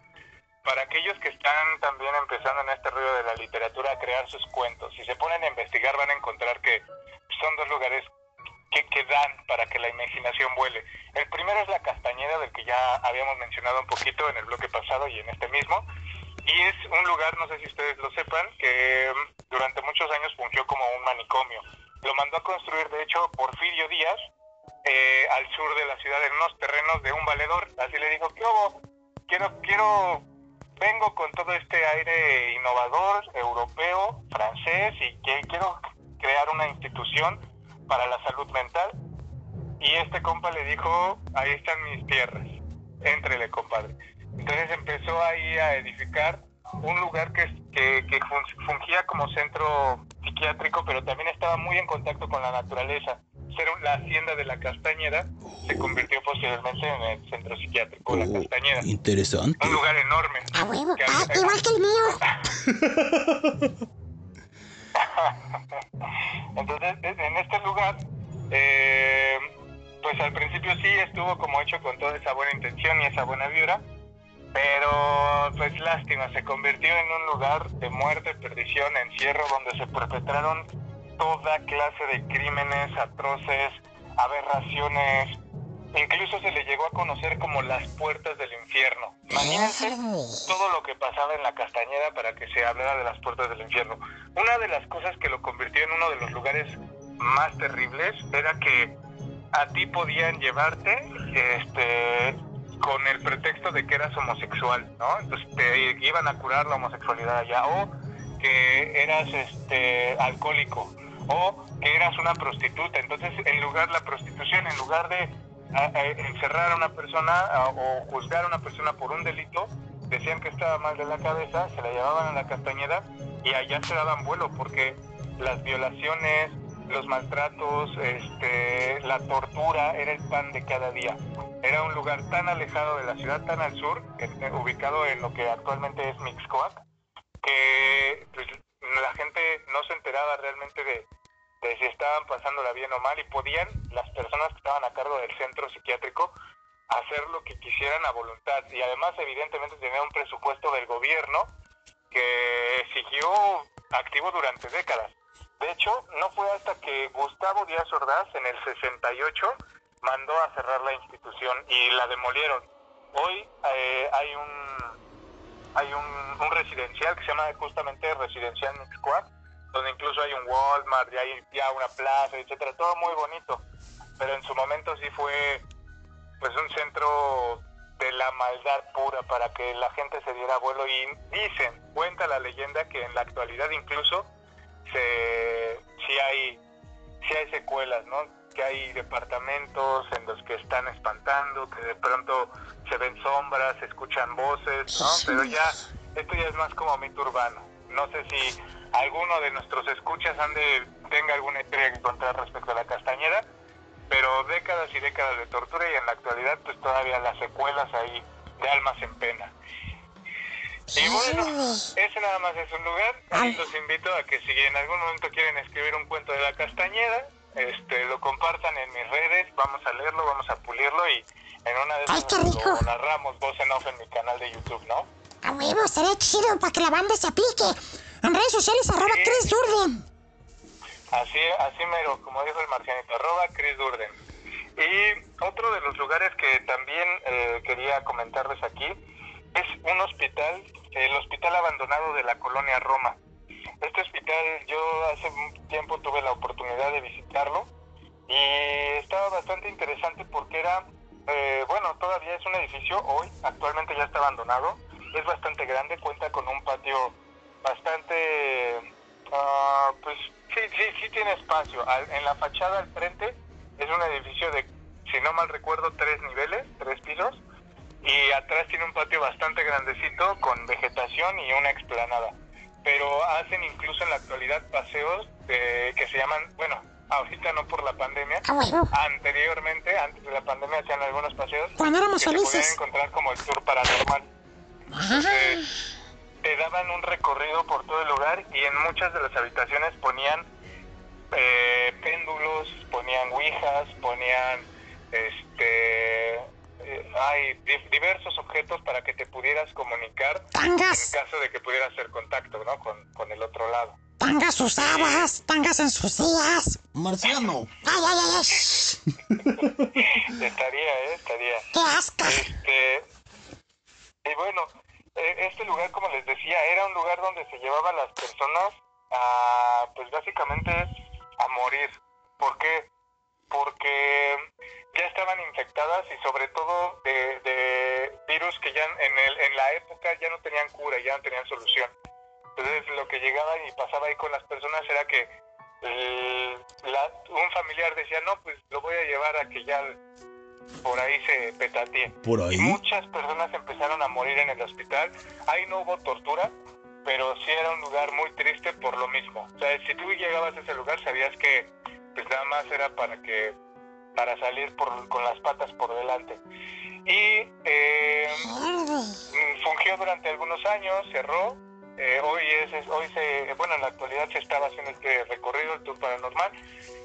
para aquellos que están también empezando en este rollo de la literatura a crear sus cuentos. Si se ponen a investigar van a encontrar que son dos lugares que, que dan para que la imaginación vuele. El primero es la Castañeda, del que ya habíamos mencionado un poquito en el bloque pasado y en este mismo. Y es un lugar, no sé si ustedes lo sepan, que mm, durante muchos años fungió como un manicomio. Lo mandó a construir, de hecho, Porfirio Díaz, eh, al sur de la ciudad, en unos terrenos de un valedor. Así le dijo, ¿qué hubo? Quiero, quiero, vengo con todo este aire innovador, europeo, francés, y que quiero crear una institución para la salud mental. Y este compa le dijo, ahí están mis tierras, entrele, compadre. Entonces empezó ahí a edificar un lugar que, que, que fun- fungía como centro psiquiátrico, pero también estaba muy en contacto con la naturaleza. Ser la hacienda de la Castañeda se convirtió posteriormente en el centro psiquiátrico La Oh, Castañeda. interesante. Un lugar enorme. A huevo. Que Ah, igual que el mío. Entonces, en este lugar, eh, pues al principio sí estuvo como hecho con toda esa buena intención y esa buena vibra, pero pues lástima, se convirtió en un lugar de muerte, perdición, encierro, donde se perpetraron toda clase de crímenes atroces, aberraciones, incluso se le llegó a conocer como las puertas del infierno. Imagínense todo lo que pasaba en la Castañeda para que se hablara de las puertas del infierno. Una de las cosas que lo convirtió en uno de los lugares más terribles era que a ti podían llevarte este con el pretexto de que eras homosexual, ¿no? Entonces te iban a curar la homosexualidad allá o que eras este alcohólico o que eras una prostituta. Entonces, en lugar la prostitución, en lugar de encerrar a una persona o juzgar a una persona por un delito, decían que estaba mal de la cabeza, se la llevaban a la Castañeda y allá se daban vuelo porque las violaciones, los maltratos, este, la tortura era el pan de cada día. Era un lugar tan alejado de la ciudad, tan al sur, eh, ubicado en lo que actualmente es Mixcoac, que pues, la gente no se enteraba realmente de, de si estaban pasándola bien o mal y podían las personas que estaban a cargo del centro psiquiátrico hacer lo que quisieran a voluntad y además evidentemente tenía un presupuesto del gobierno que siguió activo durante décadas. De hecho, no fue hasta que Gustavo Díaz Ordaz en el 68 mandó a cerrar la institución y la demolieron. Hoy eh, hay un hay un, un residencial que se llama justamente Residencial Mixcoac, donde incluso hay un Walmart y hay ya una plaza, etcétera, todo muy bonito. Pero en su momento sí fue pues un centro de la maldad pura para que la gente se diera vuelo y dicen, cuenta la leyenda que en la actualidad incluso se sí hay sí hay secuelas, ¿no? Que hay departamentos en los que están espantando, que de pronto se ven sombras, se escuchan voces, ¿no? Pero ya esto ya es más como mito urbano. No sé si alguno de nuestros escuchas ande tenga alguna historia que contar respecto a la Castañeda, pero décadas y décadas de tortura y en la actualidad pues todavía las secuelas ahí de almas en pena. Y bueno, ese nada más es un lugar. Ahí los invito a que si en algún momento quieren escribir un cuento de la Castañeda, este, lo compartan en mis redes, vamos a leerlo, vamos a pulirlo y en una de Ay, esas rico. lo narramos voz en off en mi canal de YouTube, ¿no? A huevo, será chido para que la banda se aplique. En redes sociales, arroba Chris Durden. Así, así mero, como dijo el marcianito, arroba Chris Durden. Y otro de los lugares que también eh, quería comentarles aquí es un hospital, el hospital abandonado de la colonia Roma. Este hospital yo hace un tiempo tuve la oportunidad de visitarlo y estaba bastante interesante porque era eh, bueno, todavía es un edificio, hoy actualmente ya está abandonado, es bastante grande, cuenta con un patio bastante, ah, pues sí, sí, sí tiene espacio. Al- en la fachada al frente es un edificio de, si no mal recuerdo, tres niveles, tres pisos, y atrás tiene un patio bastante grandecito con vegetación y una explanada. Pero hacen incluso en la actualidad paseos de- que se llaman, bueno, ahorita no por la pandemia, Ah, anteriormente, antes de la pandemia, hacían algunos paseos Cuando éramos que se podían felices. encontrar como el tour paranormal. Entonces, te daban un recorrido por todo el lugar y en muchas de las habitaciones ponían eh, péndulos, ponían ouijas, ponían este eh, hay di- diversos objetos para que te pudieras comunicar en Tangas, caso de que pudieras hacer contacto ¿no? con, con el otro lado. tangas usadas, tangas en sus días. Marciano. Ay, ay, ay, Estaría, ¿eh? Estaría. ¡Qué asca! Este, y bueno, eh, este lugar, como les decía, era un lugar donde se llevaban las personas a, pues básicamente, a morir. ¿Por qué? Porque ya estaban infectadas y sobre todo de, de virus que ya en, el, en la época ya no tenían cura, ya no tenían solución. Entonces lo que llegaba y pasaba ahí con las personas era que la- un familiar decía, no, pues lo voy a llevar a que ya por ahí se. Por ahí. Y muchas personas empezaron a morir en el hospital. Ahí no hubo tortura, pero sí era un lugar muy triste por lo mismo. O sea, si tú llegabas a ese lugar sabías que pues nada más era para que para salir por, con las patas por delante. Y eh, fungió durante algunos años, cerró. Eh, hoy es, hoy se, bueno, en la actualidad se estaba haciendo este recorrido, el tour paranormal.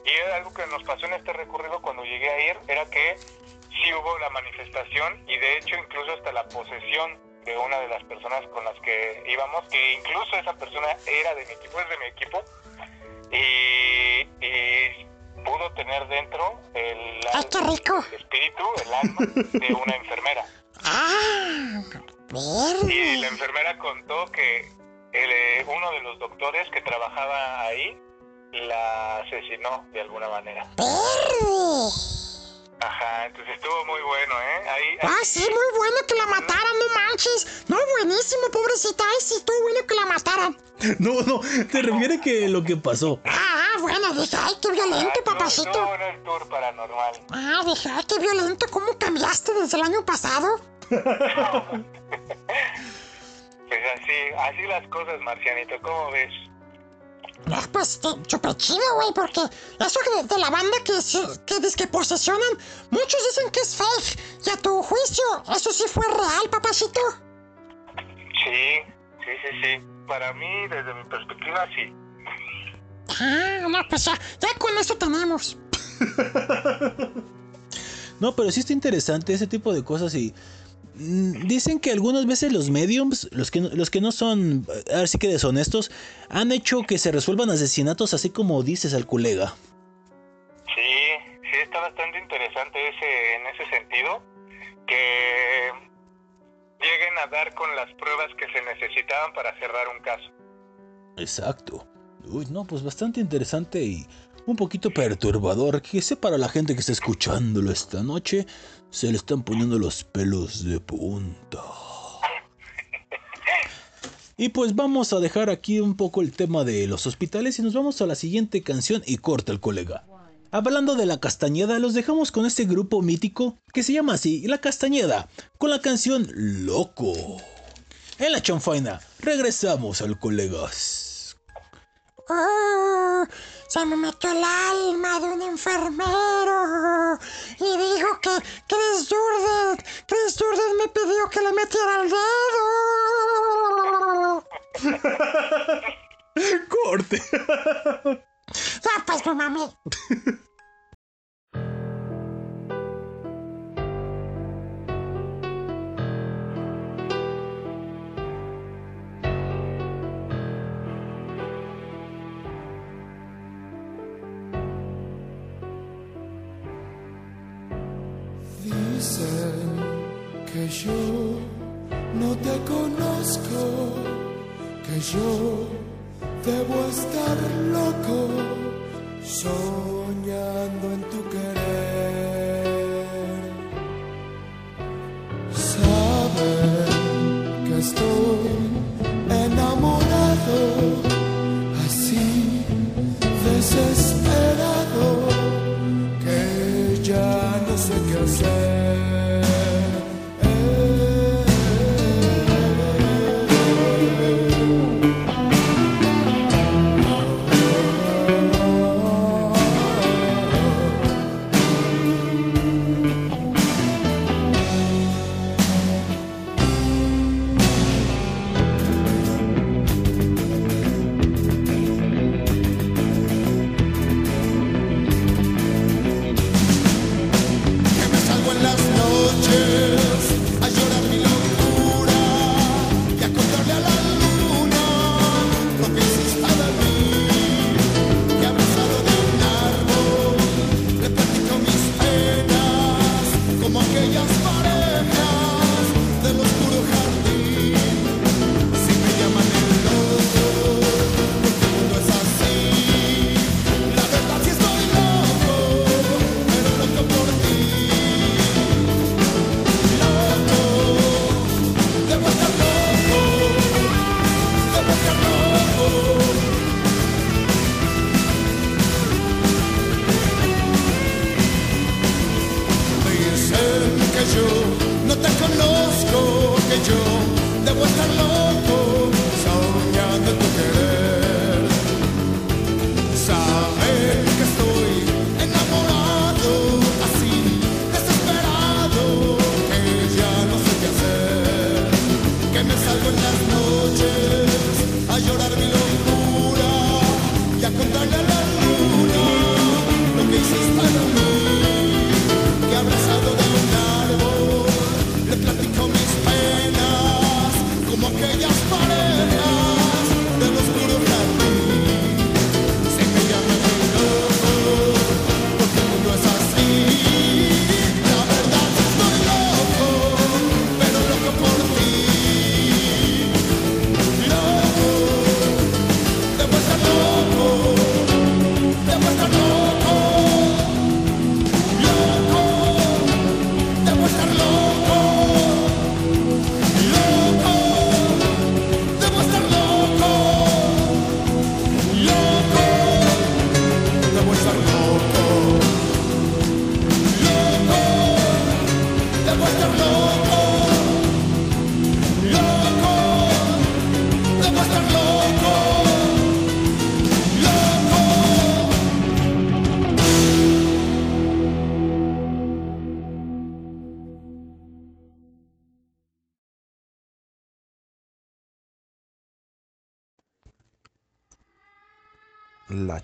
Y era algo que nos pasó en este recorrido cuando llegué a ir, era que sí hubo la manifestación y de hecho incluso hasta la posesión de una de las personas con las que íbamos, que incluso esa persona era de mi equipo, es de mi equipo, y, y pudo tener dentro el, ¡Ay, qué rico! el espíritu, el alma de una enfermera. ¡Ah! Y la enfermera contó que el, uno de los doctores que trabajaba ahí la asesinó de alguna manera. Ajá, entonces estuvo muy bueno, ¿eh? Ahí, Ah, sí, muy bueno que la mataran, no manches. No, buenísimo, pobrecita. Ay, sí, estuvo bueno que la mataran. No, no, te refiere que lo que pasó. Ah, ah, bueno, dije, ay, qué ah, violento, estuvo- papacito. estuvo en el tour paranormal. Ah, dije, ay, qué violento. ¿Cómo cambiaste desde el año pasado? Pues así, así las cosas, Marcianito, ¿cómo ves? No, pues, te- súper chido, güey, porque eso de, de la banda que, que dice que posesionan, muchos dicen que es fake. Y a tu juicio, eso sí fue real, papacito. Sí, sí, sí, sí. Para mí, desde mi perspectiva, sí. Ah, no, pues ya, ya con eso tenemos. No, pero sí está interesante ese tipo de cosas y dicen que algunas veces los mediums, los que no, los que no son así que deshonestos, han hecho que se resuelvan asesinatos así como dices al colega. Sí, sí está bastante interesante ese en ese sentido que lleguen a dar con las pruebas que se necesitaban para cerrar un caso. Exacto. Uy, no, pues bastante interesante y un poquito perturbador. Que sé para la gente que está escuchándolo esta noche, se le están poniendo los pelos de punta. Y pues vamos a dejar aquí un poco el tema de los hospitales y nos vamos a la siguiente canción y corta el colega. Hablando de la Castañeda, los dejamos con este grupo mítico que se llama así, La Castañeda, con la canción Loco. En la chanfaina, regresamos al colegas. Oh, se me metió el alma de un enfermero y dijo que Chris Jordan, Chris Jordan me pidió que le metiera el dedo. Corte. Ya pues, mi mami. Que yo no te conozco, que yo debo estar loco, soñando en tu querer.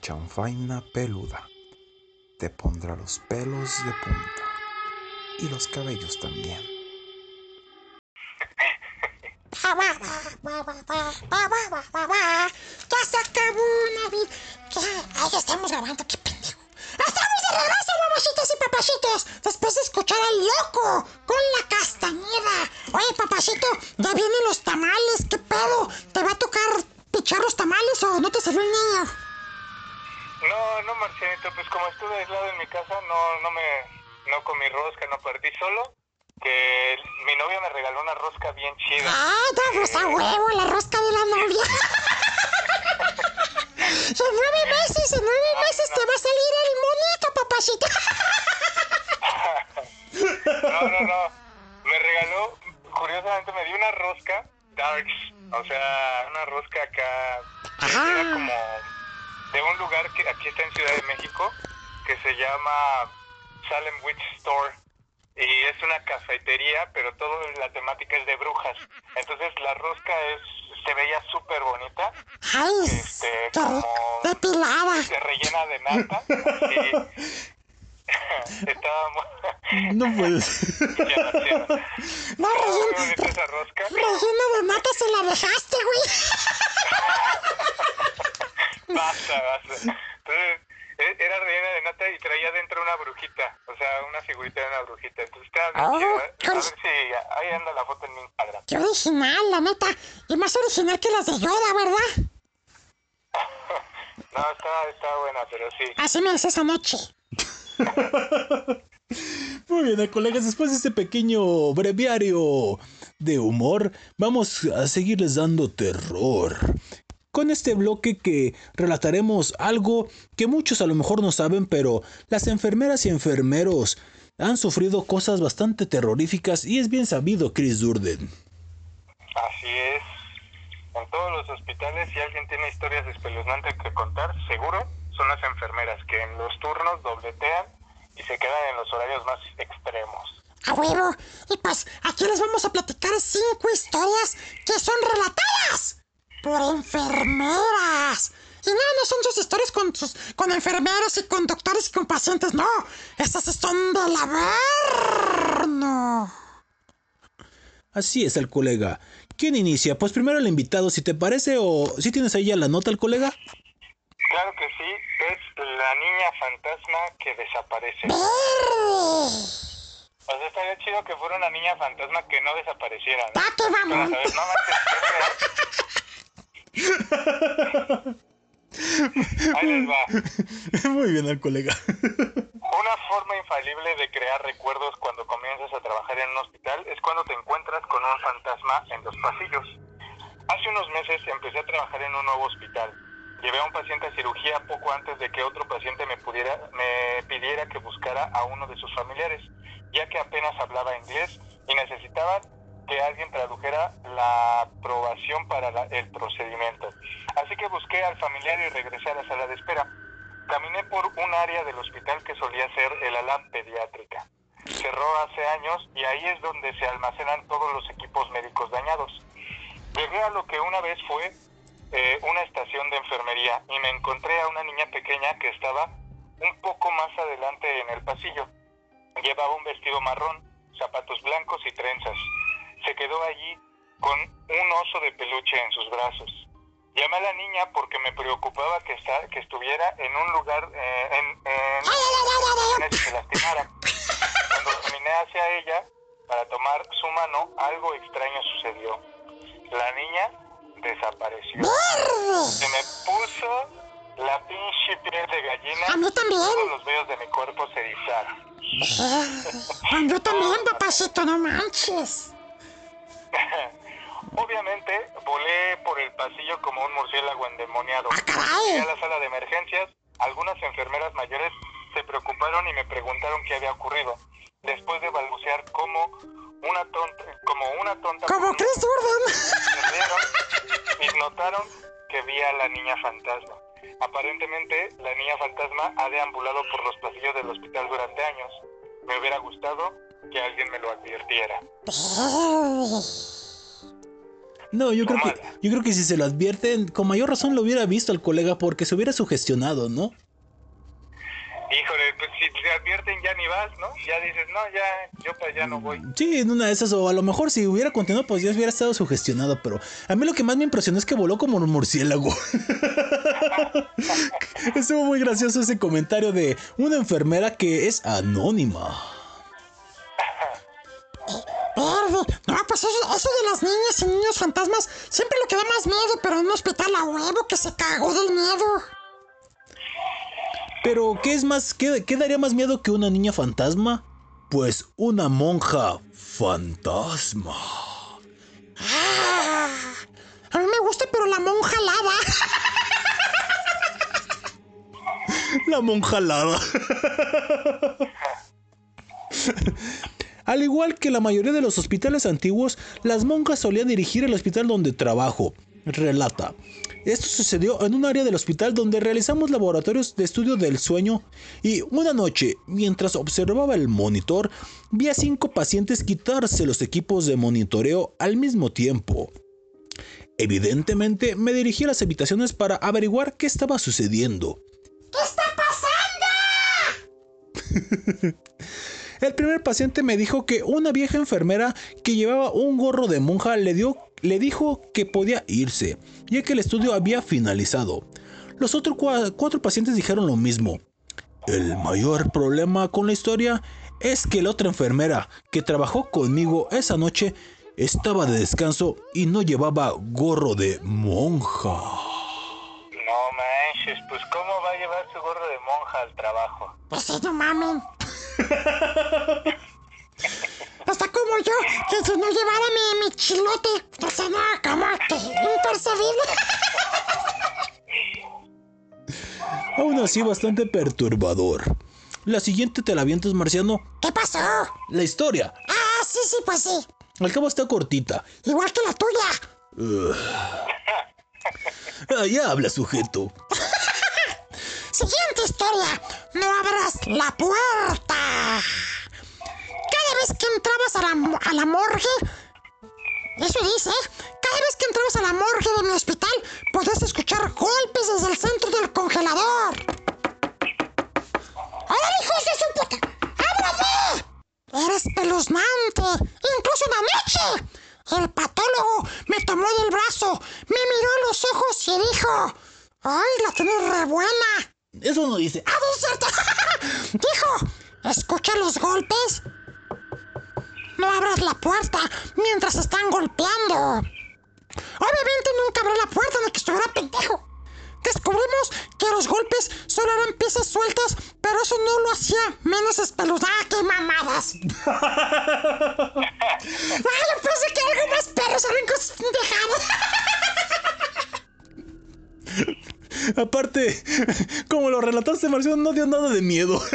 Chanfaina peluda te pondrá los pelos de punta y los cabellos también. Ya se acabó Navidad. Ahí estamos grabando, qué pendejo. ¡Estamos de regreso, mamacitos y papacitos! Después de escuchar al loco con la castañeda. Oye, papacito, ya vienen los tamales, ¿qué pedo? ¿Te va a tocar pichar los tamales o no te salió el niño? No, no, Marcianito, pues como estuve aislado en mi casa, no, no me, no comí rosca, no partí solo, que mi novia me regaló una rosca bien chida. ¡Ah, no, pues a huevo, la rosca de la novia! en nueve meses, en nueve meses te va a salir el monito, papacito. No, no, no, me regaló, curiosamente me dio una rosca Darks, o sea, una rosca acá, que Ah. era como de un lugar que aquí está en Ciudad de México, que se llama Salem Witch Store. Y es una cafetería, pero toda la temática es de brujas. Entonces la rosca es se veía súper bonita, ¡Ay, Este, como- Depilada. se rellena de nata. Y No puedes. No, bonita esa rosca. nata se la dejaste, güey. Basta, basta. Entonces, e- era rellena de nata y traía dentro una brujita. O sea, una figurita de una brujita. Entonces estaba bien Oh, A ver si ahí anda la foto en mi Instagram. Qué original, la neta. Y más original que las de Yoda, ¿verdad? No, estaba, estaba buena, pero sí. Así me hice esa noche. Muy bien, colegas, después de este pequeño breviario de humor, vamos a seguirles dando terror. Con este bloque que relataremos algo que muchos a lo mejor no saben, pero las enfermeras y enfermeros han sufrido cosas bastante terroríficas y es bien sabido, Chris Durden. Así es. En todos los hospitales, si alguien tiene historias espeluznantes que contar, seguro son las enfermeras que en los turnos dobletean y se quedan en los horarios más extremos. A huevo. Y pues aquí les vamos a platicar cinco historias que son relatadas por enfermeras. Y no, no son sus historias con, sus, con enfermeros y con doctores y con pacientes, no. Estas son del averno. Así es el colega. ¿Quién inicia? Pues primero el invitado, si te parece, o si tienes ahí ya la nota el colega. Claro que sí, es la niña fantasma que desaparece. O sea, estaría chido que fuera una niña fantasma que no desapareciera. ¿no? Para vamos. saber, no. Ahí les va. Muy bien el colega. Una forma infalible de crear recuerdos cuando comienzas a trabajar en un hospital es cuando te encuentras con un fantasma en los pasillos. Hace unos meses empecé a trabajar en un nuevo hospital. Llevé a un paciente a cirugía poco antes de que otro paciente me, pudiera, me pidiera que buscara a uno de sus familiares, ya que apenas hablaba inglés y necesitaba que alguien tradujera la aprobación para el procedimiento. Así que busqué al familiar y regresé a la sala de espera. Caminé por un área del hospital que solía ser el ala pediátrica. Cerró hace años y ahí es donde se almacenan todos los equipos médicos dañados. Llegué a lo que una vez fue eh, una estación de enfermería y me encontré a una niña pequeña que estaba un poco más adelante en el pasillo. Llevaba un vestido marrón, zapatos blancos y trenzas. Se quedó allí con un oso de peluche en sus brazos. Llamé a la niña porque me preocupaba que, que estuviera en un lugar eh, en, en y se lastimara. Cuando caminé hacia ella para tomar su mano, algo extraño sucedió. La niña desapareció. Se me puso la pinche piel de gallina. A mí también. Todos los vellos de mi cuerpo se erizaron. Ah, Yo también, papacito, no manches. Obviamente, volé por el pasillo como un murciélago endemoniado. ¡Ah, caray! Llegué a la sala de emergencias. Algunas enfermeras mayores se preocuparon y me preguntaron qué había ocurrido. Después de balbucear cómo una tonta, como una tonta. Como Chris Jordan. y notaron que vi a la niña fantasma. Aparentemente, la niña fantasma ha deambulado por los pasillos del hospital durante años. Me hubiera gustado que alguien me lo advirtiera. No, yo creo que yo creo que si se lo advierten, con mayor razón lo hubiera visto al colega porque se hubiera sugestionado, ¿no? Híjole, pues si te advierten ya ni vas, ¿no? Ya dices, no, ya, yo para allá no voy. Sí, en una de esas, o a lo mejor si hubiera continuado, pues ya hubiera estado sugestionado, pero a mí lo que más me impresionó es que voló como un murciélago. Estuvo muy gracioso ese comentario de una enfermera que es anónima. No, pues eso, eso de las niñas y niños fantasmas, siempre lo que da más miedo, pero en un hospital a huevo que se cagó del miedo. Pero, ¿qué es más? ¿Qué, qué daría más miedo que una niña fantasma? Pues una monja fantasma. Ah, a mí me gusta, pero la monja lava. La monja lava. Al igual que la mayoría de los hospitales antiguos, las monjas solían dirigir el hospital donde trabajo. Relata. Esto sucedió en un área del hospital donde realizamos laboratorios de estudio del sueño y una noche, mientras observaba el monitor, vi a cinco pacientes quitarse los equipos de monitoreo al mismo tiempo. Evidentemente me dirigí a las habitaciones para averiguar qué estaba sucediendo. ¿Qué está pasando? El primer paciente me dijo que una vieja enfermera que llevaba un gorro de monja le, dio, le dijo que podía irse, ya que el estudio había finalizado. Los otros cua- cuatro pacientes dijeron lo mismo. El mayor problema con la historia es que la otra enfermera que trabajó conmigo esa noche estaba de descanso y no llevaba gorro de monja. No manches, pues ¿cómo va a llevar su gorro de monja al trabajo? Pues sí, no mamen. Está como yo, que si no llevara mi, mi chilote, o sea, no, como que. Aún así bastante perturbador. La siguiente te la avientas, Marciano. ¿Qué pasó? La historia. Ah, sí, sí, pues sí. Al cabo está cortita. Igual que la tuya. Ah, ya habla sujeto. Siguiente historia. No abras la puerta. Cada vez que entrabas a la, a la morgue, eso dice, cada vez que entrabas a la morgue de mi hospital, podías escuchar golpes desde el centro del congelador. ¡Ahora, hijos de su puta! ¡Ábrame! Era espeluznante. Incluso una noche. El patólogo me tomó del brazo, me miró a los ojos y dijo: ¡Ay, la tienes re buena! Eso no dice. ¡Ah, no es cierto! Dijo, escucha los golpes. No abras la puerta mientras están golpeando. Obviamente nunca abrí la puerta de que estuviera pendejo. Descubrimos que los golpes solo eran piezas sueltas, pero eso no lo hacía menos espeluznada que mamadas. Ay, yo pensé que algo más perros salen cosas pendejadas. Aparte, como lo relataste, Marciano, no dio nada de miedo.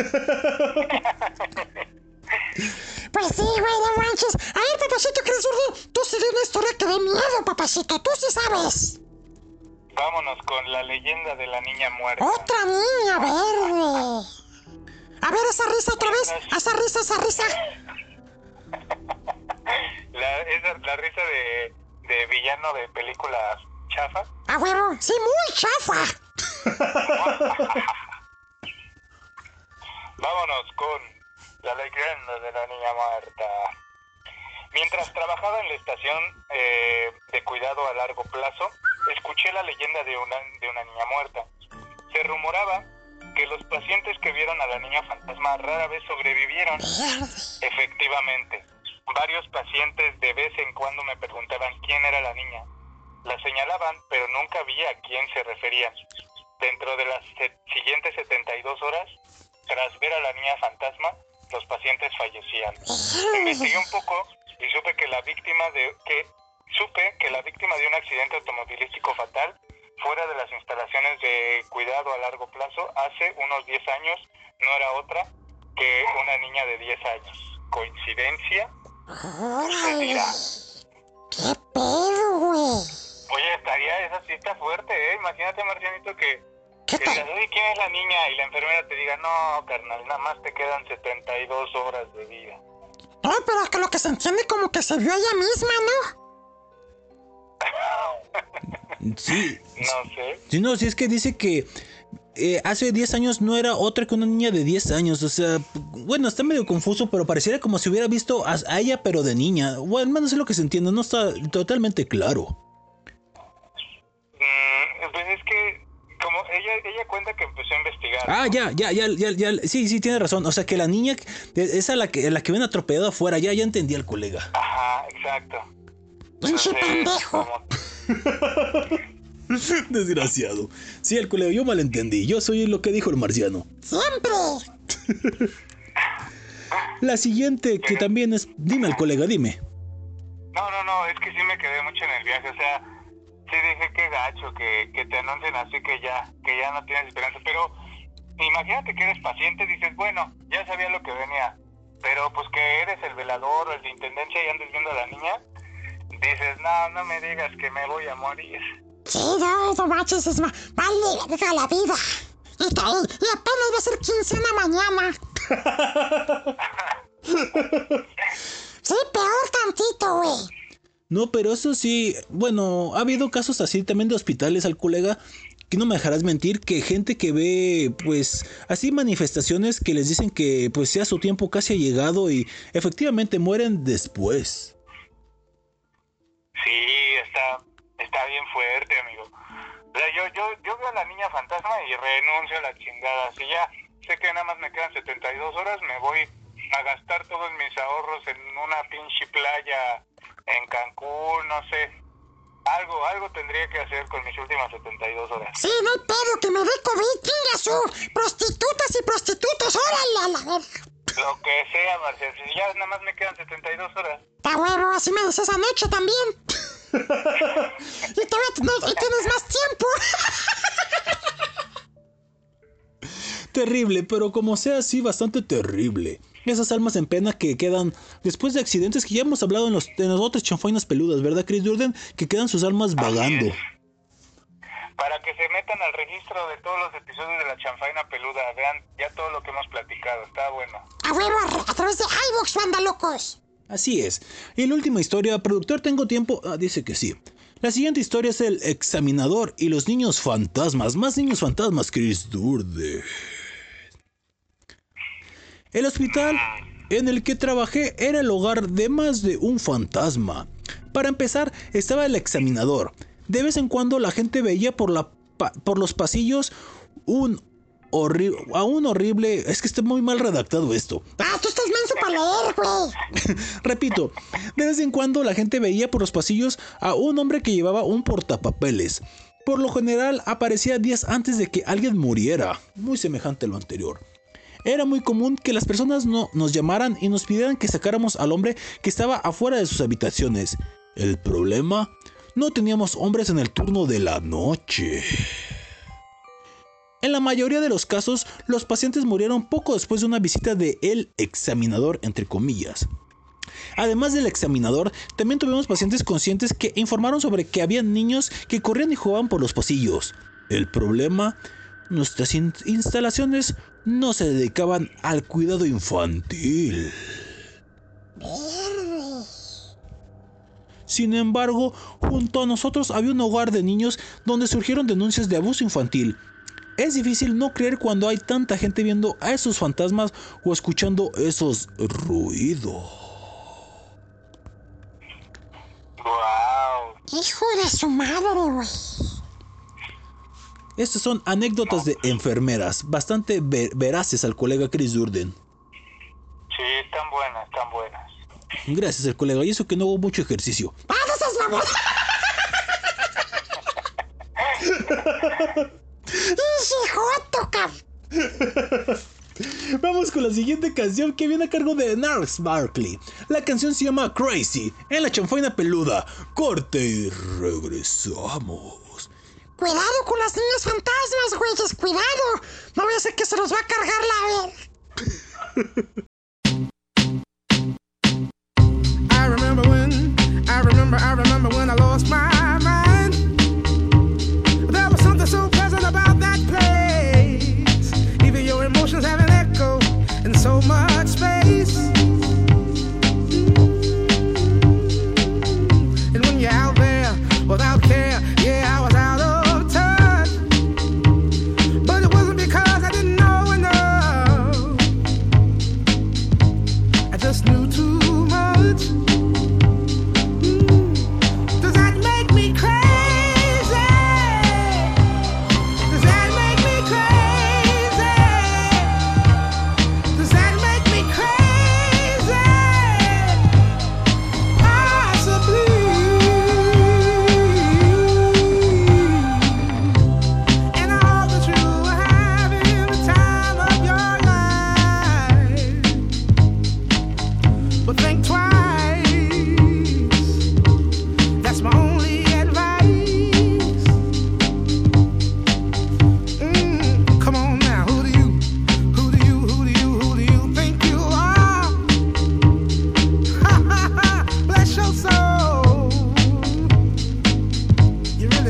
manches. A ver, papacito Chris Zurdo, tú sí de una historia que dé miedo, papacito. Tú sí sabes. Vámonos con la leyenda de la niña muerta. Otra niña verde. A ver, esa risa otra vez. Esa risa, esa risa. La, esa, la risa de, de villano de películas chafa. A huevo. Sí, muy chafa. Vámonos con la leyenda de la niña muerta. Mientras trabajaba en la estación eh, de cuidado a largo plazo, escuché la leyenda de una, de una niña muerta. Se rumoraba que los pacientes que vieron a la niña fantasma rara vez sobrevivieron. Efectivamente, varios pacientes de vez en cuando me preguntaban quién era la niña. La señalaban, pero nunca vi a quién se referían. Dentro de las siguientes 72 horas, tras ver a la niña fantasma, los pacientes fallecían. Investigué un poco y supe que la víctima de que supe que la víctima de un accidente automovilístico fatal fuera de las instalaciones de cuidado a largo plazo hace unos 10 años no era otra que una niña de 10 años. ¿Coincidencia? Órale. ¿Qué pedo, güey? Oye, estaría, esa sí está fuerte, ¿eh? Imagínate, Marcianito, que, ¿Qué que digas, oye, ¿quién es la niña? Y la enfermera te diga, no, carnal, nada más te quedan 72 horas de vida. No, pero que lo que se entiende como que se vio ella misma, ¿no? Sí, No sé. sí, no, sí es que dice que eh, hace 10 años no era otra que una niña de 10 años. O sea, bueno, está medio confuso, pero pareciera como si hubiera visto a, a ella, pero de niña. Bueno, al menos es lo que se entiende, no está totalmente claro. Mm, pues es que, como ella, ella cuenta que empezó a investigar. Ah, ya, ya, ya, ya, ya, sí, sí, tiene razón. O sea, que la niña, es a la que, a la que ven atropellado afuera, ya, ya entendí al colega. Ajá, exacto. Pinche Entonces, pendejo. como- Desgraciado. Sí, el colega, yo malentendí. Yo soy lo que dijo el marciano. Siempre. La siguiente, que también es. Dime al colega, dime. No, no, no, es que sí me quedé mucho en el viaje, o sea, sí dije que gacho, que, que te anuncien así que ya, que ya no tienes esperanza, pero imagínate que eres paciente, dices, bueno, ya sabía lo que venía, pero pues que eres el velador o el de intendencia y andes viendo a la niña, dices, no, no me digas que me voy a morir. Sí, no, no manches, es ma- vale verga la vida. Y, ta- y apenas va a ser quincena mañana. Sí, peor tantito, güey. No, pero eso sí, bueno, ha habido casos así también de hospitales al colega, que no me dejarás mentir, que gente que ve, pues, así manifestaciones que les dicen que, pues, ya su tiempo casi ha llegado y efectivamente mueren después. Sí, está, está bien fuerte, amigo. O sea, yo, yo, yo veo a la niña fantasma y renuncio a la chingada. Si ya sé que nada más me quedan 72 horas, me voy a gastar todos mis ahorros en una pinche playa en Cancún, no sé. Algo, algo tendría que hacer con mis últimas 72 horas. Sí, no hay pedo, que me dé COVID, su. Prostitutas y prostitutos, órale a la verga. Lo que sea, Marcel. Si ya nada más me quedan 72 horas. Está huevo, así me decías anoche también. y y tienes más tiempo. Terrible, pero como sea así, bastante terrible. Esas almas en pena que quedan después de accidentes que ya hemos hablado en los, en las otras chanfainas peludas, ¿verdad, Chris Durden? Que quedan sus almas vagando. Para que se metan al registro de todos los episodios de la chanfaina peluda, vean ya todo lo que hemos platicado. Está bueno. A huevo, a, a través de iVox, banda locos. Así es. Y la última historia, productor, tengo tiempo. Ah, dice que sí. La siguiente historia es el examinador y los niños fantasmas. Más niños fantasmas, Chris Durden. El hospital en el que trabajé era el hogar de más de un fantasma. Para empezar, estaba el examinador. De vez en cuando la gente veía por, la por los pasillos un horrible, a un horrible, es que está muy mal redactado esto. Ah, tú estás menso para leer, güey. Repito, de vez en cuando la gente veía por los pasillos a un hombre que llevaba un portapapeles. Por lo general aparecía días antes de que alguien muriera, muy semejante a lo anterior. Era muy común que las personas no nos llamaran y nos pidieran que sacáramos al hombre que estaba afuera de sus habitaciones. El problema, no teníamos hombres en el turno de la noche. En la mayoría de los casos, los pacientes murieron poco después de una visita de el examinador, entre comillas. Además del examinador, también tuvimos pacientes conscientes que informaron sobre que había niños que corrían y jugaban por los pasillos. El problema, nuestras in- instalaciones no se dedicaban al cuidado infantil. Sin embargo, junto a nosotros había un hogar de niños donde surgieron denuncias de abuso infantil. Es difícil no creer cuando hay tanta gente viendo a esos fantasmas o escuchando esos ruidos. ¡Wow! Hijo de su madre, güey. Estas son anécdotas de enfermeras, bastante ve- veraces al colega Chris Durden. Sí, están buenas, están buenas. Gracias al colega, y eso que no hubo mucho ejercicio. Ah, no seas mamón. Hijo, cabrón. Vamos con la siguiente canción que viene a cargo de Nars Barkley. La canción se llama Crazy, en la chanfaina peluda. Corte y regresamos. Cuidado con las niñas fantasmas, güeyes, cuidado. No voy a hacer que se los va a cargar la ver. remember, I remember when I lost my mind. There was something so pleasant about that place. Even your emotions have an echo in so much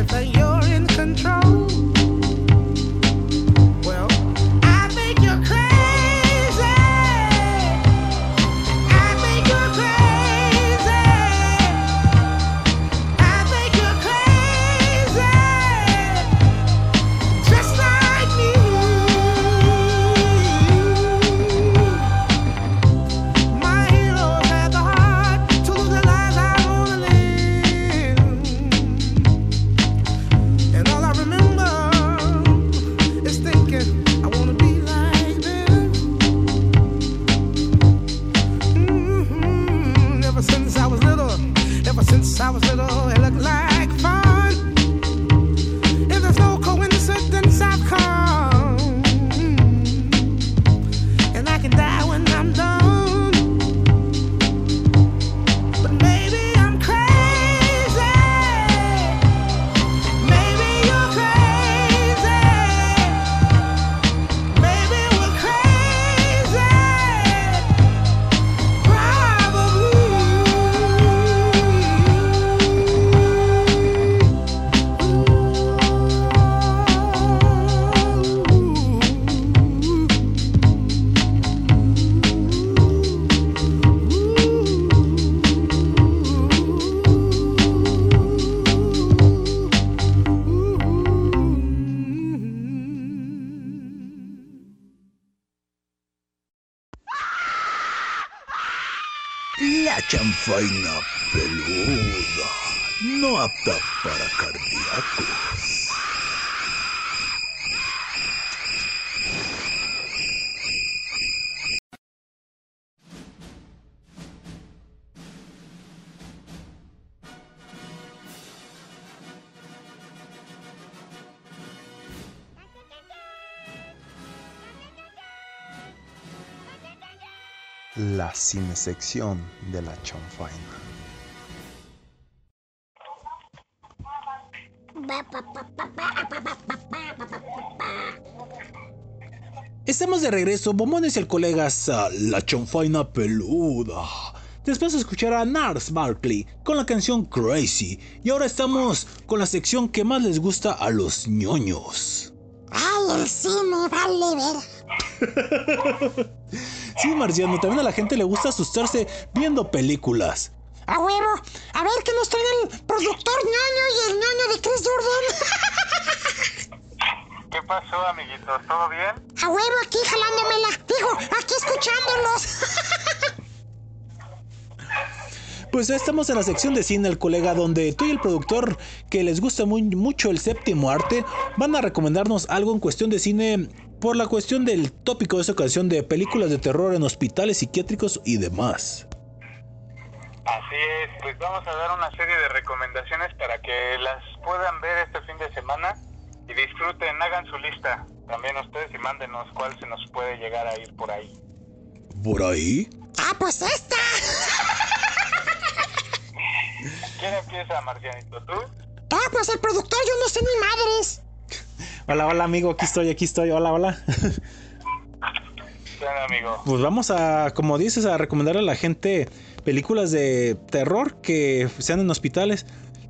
that you Chanfaina peluda. No apta para cardíacos. La cinesección de la chanfaina. Estamos de regreso, bombones y el colegas a La Chonfaina Peluda. Después de escuchar a Nars Barkley con la canción Crazy. Y ahora estamos con la sección que más les gusta a los ñoños. Ay, el cine, vale ver. Sí, Marciano, también a la gente le gusta asustarse viendo películas. A huevo. A ver qué nos trae el productor ñoño y el ñoño de Chris Jordan. ¿Qué pasó, amiguitos? ¿Todo bien? A huevo aquí jalándomela. Digo, aquí escuchándolos. Pues ya estamos en la sección de cine, el colega, donde tú y el productor, que les gusta muy, mucho el séptimo arte, van a recomendarnos algo en cuestión de cine por la cuestión del tópico de esta ocasión de películas de terror en hospitales psiquiátricos y demás. Así es, pues vamos a dar una serie de recomendaciones para que las puedan ver este fin de semana y disfruten, hagan su lista también ustedes y mándenos cuál se nos puede llegar a ir por ahí. ¿Por ahí? ah, pues esta. ¿Quién empieza, Marcianito? ¿Tú? Ah, pues el productor, yo no sé ni madres. Hola, hola amigo, aquí estoy, aquí estoy, hola, hola. Bueno, amigo. Pues vamos a, como dices, a recomendarle a la gente películas de terror que sean en hospitales.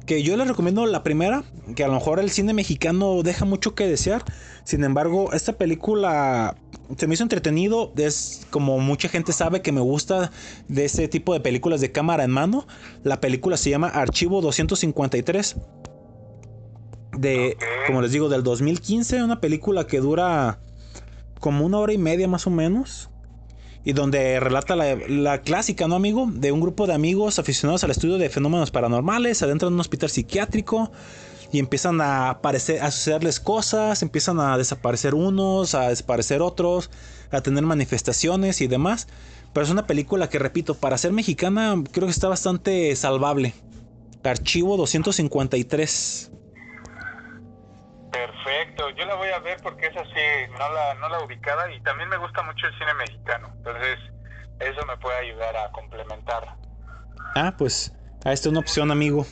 Que yo les recomiendo la primera, que a lo mejor el cine mexicano deja mucho que desear. Sin embargo, esta película se me hizo entretenido. Es como mucha gente sabe que me gusta de ese tipo de películas de cámara en mano. La película se llama Archivo 253. De, como les digo, del 2015. Una película que dura como una hora y media más o menos. Y donde relata la, la clásica, ¿no, amigo? De un grupo de amigos aficionados al estudio de fenómenos paranormales, adentran en un hospital psiquiátrico y empiezan a aparecer, a sucederles cosas, empiezan a desaparecer unos, a desaparecer otros, a tener manifestaciones y demás. Pero es una película que, repito, para ser mexicana, creo que está bastante salvable. Archivo 253. Perfecto, yo la voy a ver porque es así, no la, no la ubicaba y también me gusta mucho el cine mexicano. Entonces, eso me puede ayudar a complementar. Ah, pues, a esta es una opción, amigo.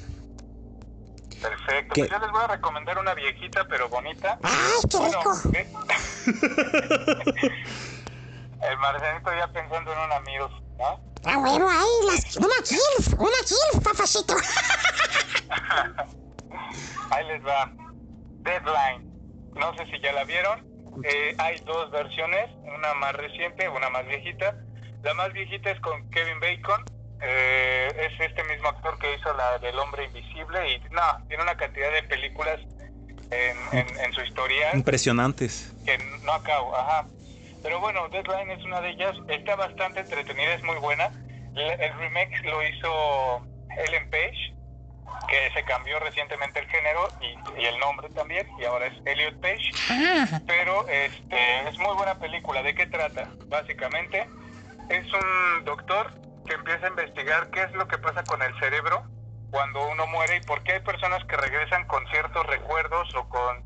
Perfecto. Pues yo les voy a recomendar una viejita pero bonita. ¡Ay, qué rico! ¿eh? El Marcelito ya pensando en un amigo, ¿no? Ah, bueno, ahí, las, una kilf, una kilf, papacito. Ahí les va. Deadline. No sé si ya la vieron. Eh, hay dos versiones, una más reciente, una más viejita. La más viejita es con Kevin Bacon. Eh, es este mismo actor que hizo la del hombre invisible y no, tiene una cantidad de películas en, en, en su historial Impresionantes. que no acabo, ajá. Pero bueno, Deadline es una de ellas, está bastante entretenida, es muy buena. El remake lo hizo Ellen Page, que se cambió recientemente el género y, y el nombre también, y ahora es Elliot Page. Pero este, es muy buena película. ¿De qué trata? Básicamente, es un doctor que empieza a investigar qué es lo que pasa con el cerebro cuando uno muere y por qué hay personas que regresan con ciertos recuerdos o con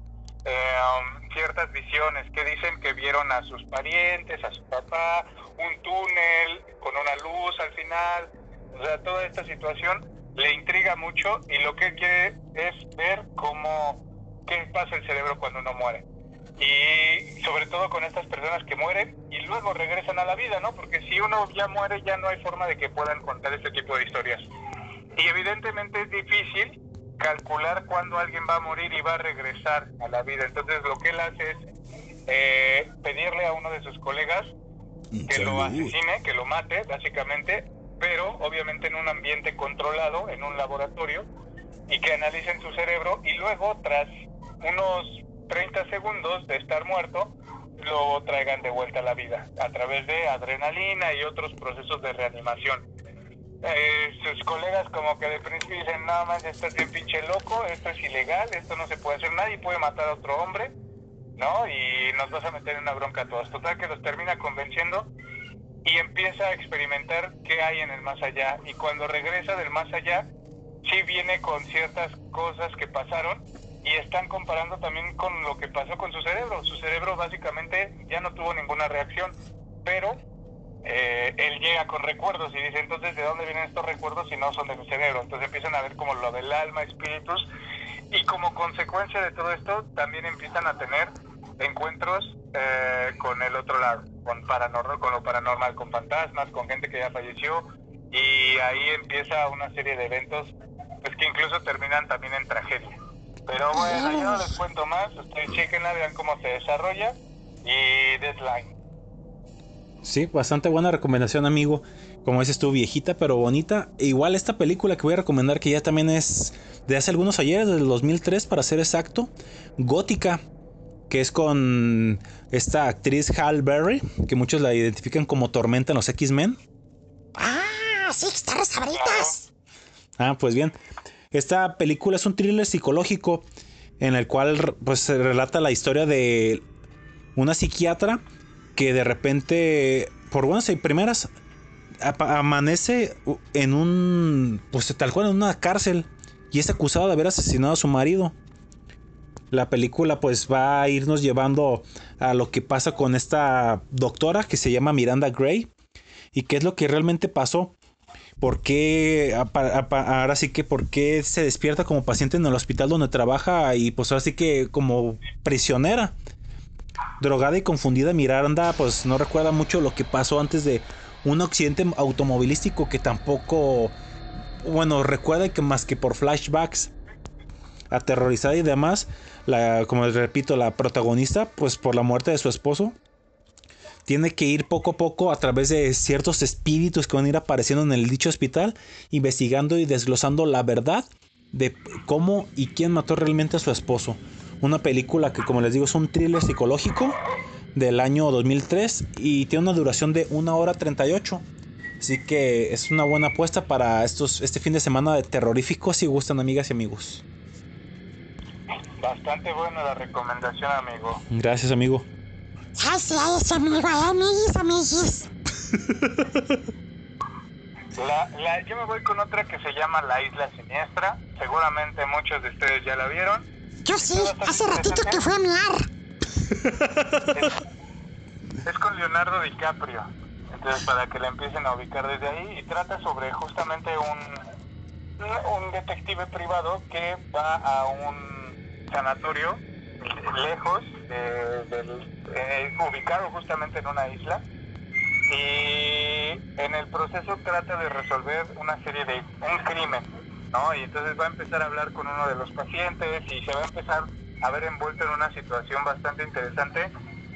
eh, um, ciertas visiones que dicen que vieron a sus parientes, a su papá, un túnel con una luz al final. O sea, toda esta situación le intriga mucho y lo que quiere es ver cómo, qué pasa el cerebro cuando uno muere. Y sobre todo con estas personas que mueren y luego regresan a la vida, ¿no? Porque si uno ya muere ya no hay forma de que puedan contar este tipo de historias. Y evidentemente es difícil calcular cuándo alguien va a morir y va a regresar a la vida. Entonces lo que él hace es eh, pedirle a uno de sus colegas que lo asesine, que lo mate, básicamente, pero obviamente en un ambiente controlado, en un laboratorio, y que analicen su cerebro y luego, tras unos 30 segundos de estar muerto, lo traigan de vuelta a la vida a través de adrenalina y otros procesos de reanimación. Eh, sus colegas como que de principio dicen, nada más estás bien pinche loco, esto es ilegal, esto no se puede hacer, nadie puede matar a otro hombre, ¿no? Y nos vas a meter en una bronca a todos. Total que los termina convenciendo y empieza a experimentar qué hay en el más allá. Y cuando regresa del más allá, sí viene con ciertas cosas que pasaron y están comparando también con lo que pasó con su cerebro. Su cerebro básicamente ya no tuvo ninguna reacción, pero eh, él llega con recuerdos y dice, entonces, ¿de dónde vienen estos recuerdos si no son de mi cerebro? Entonces empiezan a ver como lo del alma, espíritus, y como consecuencia de todo esto, también empiezan a tener encuentros eh, con el otro lado, con, paranormal, con lo paranormal, con fantasmas, con gente que ya falleció, y ahí empieza una serie de eventos pues que incluso terminan también en tragedia. Pero bueno, yo no les cuento más, ustedes chequenla, vean cómo se desarrolla, y Deadline. Sí, bastante buena recomendación, amigo. Como dices tú, viejita pero bonita. E igual esta película que voy a recomendar, que ya también es de hace algunos ayeres, del 2003 para ser exacto, Gótica, que es con esta actriz Hal Berry, que muchos la identifican como Tormenta en los X-Men. Ah, sí, están sabritas. Ah, pues bien. Esta película es un thriller psicológico en el cual pues se relata la historia de una psiquiatra que de repente, por buenas y primeras, amanece en un, pues tal cual en una cárcel y es acusada de haber asesinado a su marido. La película pues va a irnos llevando a lo que pasa con esta doctora que se llama Miranda Gray y qué es lo que realmente pasó. ¿Por qué, ahora sí que, por qué se despierta como paciente en el hospital donde trabaja y pues ahora sí que como prisionera? drogada y confundida Miranda pues no recuerda mucho lo que pasó antes de un accidente automovilístico que tampoco, bueno, recuerda que más que por flashbacks aterrorizada y demás, la, como les repito, la protagonista, pues por la muerte de su esposo, tiene que ir poco a poco a través de ciertos espíritus que van a ir apareciendo en el dicho hospital, investigando y desglosando la verdad de cómo y quién mató realmente a su esposo. Una película que, como les digo, es un thriller psicológico del año 2003 y tiene una duración de 1 hora 38. Así que es una buena apuesta para estos, este fin de semana de terrorífico si gustan amigas y amigos. Bastante buena la recomendación, amigo. Gracias amigo. Gracias, amigo. Amiguis, amiguis. La, la- yo me voy con otra que se llama La Isla Siniestra. Seguramente muchos de ustedes ya la vieron. Yo sí, hace ratito que fue a miar. Es con Leonardo DiCaprio. Entonces, para que la empiecen a ubicar desde ahí. Y trata sobre justamente un, un detective privado que va a un sanatorio lejos, de- del- eh, ubicado justamente en una isla. Y en el proceso trata de resolver una serie de un crimen, ¿no? Y entonces va a empezar a hablar con uno de los pacientes y se va a empezar a ver envuelto en una situación bastante interesante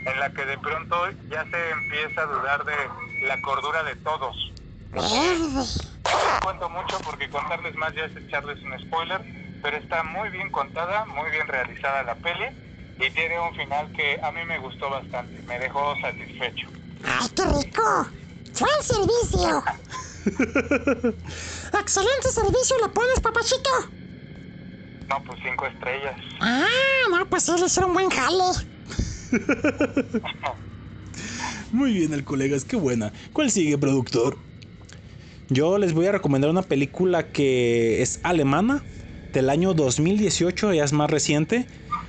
en la que de pronto ya se empieza a dudar de la cordura de todos. No les cuento mucho porque contarles más ya es echarles un spoiler, pero está muy bien contada, muy bien realizada la peli y tiene un final que a mí me gustó bastante, me dejó satisfecho. ¡Ay, qué rico! ¡Buen servicio! ¡Excelente servicio le pones, papachito! No, pues cinco estrellas. Ah, no, pues sí, le hicieron buen jale. Muy bien, el colegas, qué buena. ¿Cuál sigue, productor? Yo les voy a recomendar una película que es alemana, del año 2018, ya es más reciente.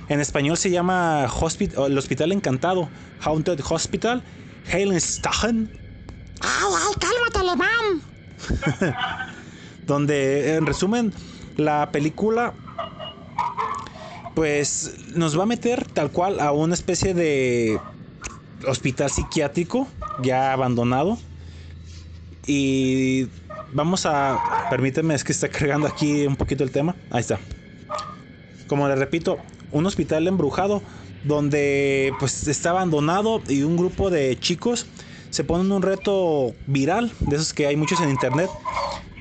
En español se llama Hospit- o El Hospital Encantado, Haunted Hospital, Heilenstachen, ¡Ay, ay, cálmate, alemán! donde en resumen la película pues nos va a meter tal cual a una especie de hospital psiquiátrico ya abandonado y vamos a permíteme es que está cargando aquí un poquito el tema ahí está como les repito un hospital embrujado donde pues está abandonado y un grupo de chicos se ponen un reto viral de esos que hay muchos en internet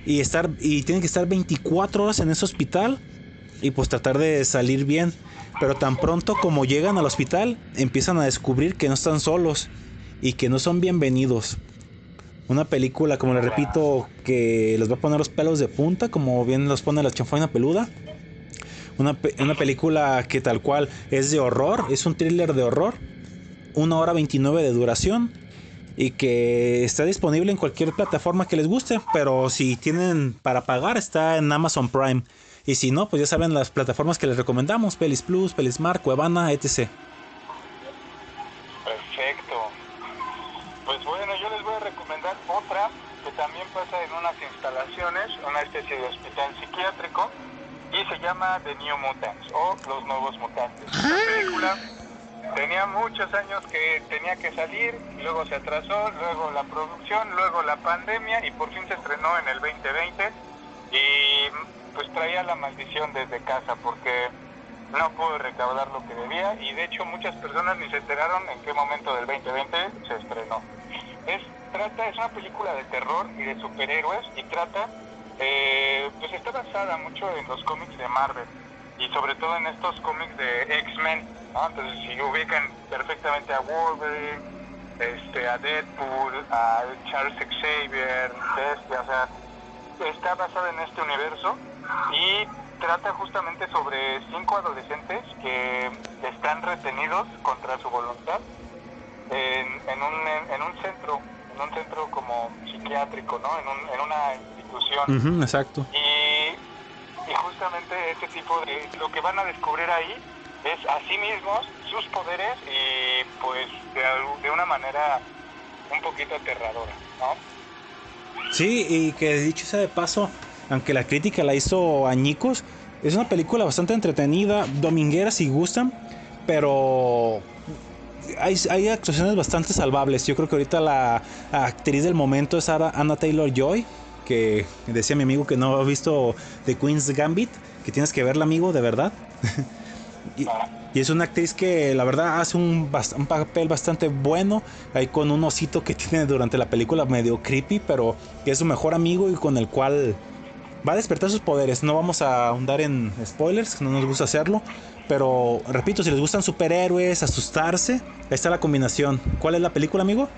y estar y tienen que estar 24 horas en ese hospital y pues tratar de salir bien. Pero tan pronto como llegan al hospital empiezan a descubrir que no están solos y que no son bienvenidos. Una película, como les repito, que les va a poner los pelos de punta, como bien los pone la chanfaina peluda. Una, una película que tal cual es de horror, es un thriller de horror. Una hora 29 de duración y que está disponible en cualquier plataforma que les guste, pero si tienen para pagar está en Amazon Prime. Y si no, pues ya saben las plataformas que les recomendamos, Pelis Plus, Pelismar, Cuevana, etc. una especie de hospital psiquiátrico, y se llama The New Mutants o Los Nuevos Mutantes. Esta película tenía muchos años que tenía que salir, luego se atrasó, luego la producción, luego la pandemia y por fin se estrenó en el 2020 y pues traía la maldición desde casa porque no pudo recaudar lo que debía y de hecho muchas personas ni se enteraron en qué momento del 2020 se estrenó. Es, trata, es una película de terror y de superhéroes y trata, eh, pues está basada mucho en los cómics de Marvel y sobre todo en estos cómics de X-Men. Entonces si ubican perfectamente a Wolverine, este, a Deadpool, a Charles Xavier, Bestia, o sea, está basada en este universo y trata justamente sobre cinco adolescentes que están retenidos contra su voluntad en, en un, en un centro, en un centro como psiquiátrico, ¿no? En, un- en una exacto. Y, y justamente este tipo de... Lo que van a descubrir ahí es a sí mismos, sus poderes y pues de, una manera un poquito aterradora, ¿no? Sí, y que dicho sea de paso, aunque la crítica la hizo añicos, es una película bastante entretenida, dominguera si gustan, pero hay, hay actuaciones bastante salvables. Yo creo que ahorita la actriz del momento es Anna Taylor Joy, que decía mi amigo que no ha visto The Queen's Gambit, que tienes que verla, amigo, de verdad. y, y es una actriz que la verdad hace un, papel bastante bueno, ahí con un osito que tiene durante la película medio creepy, pero que es su mejor amigo y con el cual va a despertar sus poderes. No vamos a ahondar en spoilers, no nos gusta hacerlo. Pero repito, si les gustan superhéroes, asustarse, ahí está la combinación. ¿Cuál es la película, amigo?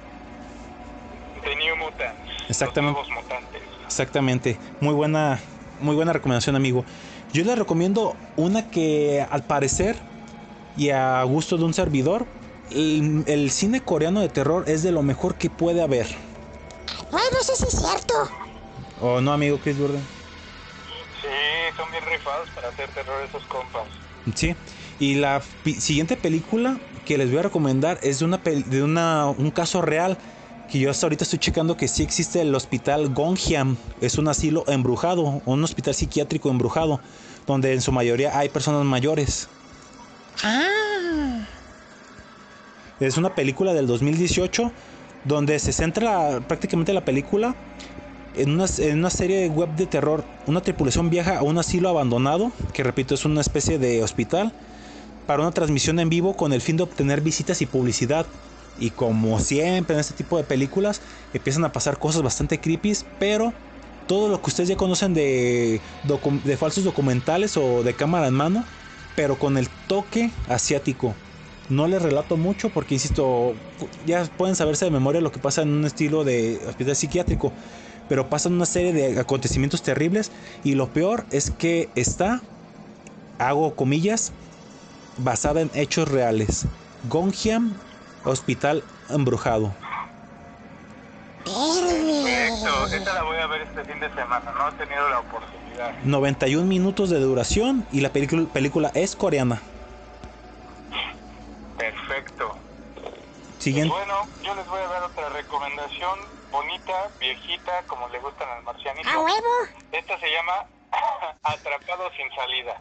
The New Mutants. Exactamente. Los nuevos mutantes. Exactamente. Muy buena, muy buena recomendación, amigo. Yo les recomiendo una que al parecer y a gusto de un servidor, el, el cine coreano de terror es de lo mejor que puede haber. Ay, no sé si es cierto. ¿O no, amigo Chris Burden? Sí, son bien rifados para hacer terror esos compas. Sí. Y la siguiente película que les voy a recomendar es de una de una, un caso real que yo hasta ahorita estoy checando que sí existe el hospital Gongyam. Es un asilo embrujado, un hospital psiquiátrico embrujado, donde en su mayoría hay personas mayores. Ah. Es una película del 2018 donde se centra prácticamente la película en una, en una serie web de terror. Una tripulación viaja a un asilo abandonado, que repito es una especie de hospital, para una transmisión en vivo con el fin de obtener visitas y publicidad. Y como siempre en este tipo de películas, empiezan a pasar cosas bastante creepy, pero todo lo que ustedes ya conocen de, falsos documentales o de cámara en mano, pero con el toque asiático. No les relato mucho porque, insisto, ya pueden saberse de memoria lo que pasa en un estilo de hospital psiquiátrico. Pero pasan una serie de acontecimientos terribles y lo peor es que está, hago comillas, basada en hechos reales. Gongyam, hospital embrujado. Perfecto, esta la voy a ver este fin de semana, no he tenido la oportunidad. 91 minutos de duración y la película, película es coreana. Perfecto. Siguiente. Bueno, yo les voy a dar otra recomendación bonita, viejita, como le gustan al marcianito. A huevo. Esta se llama Atrapado sin salida.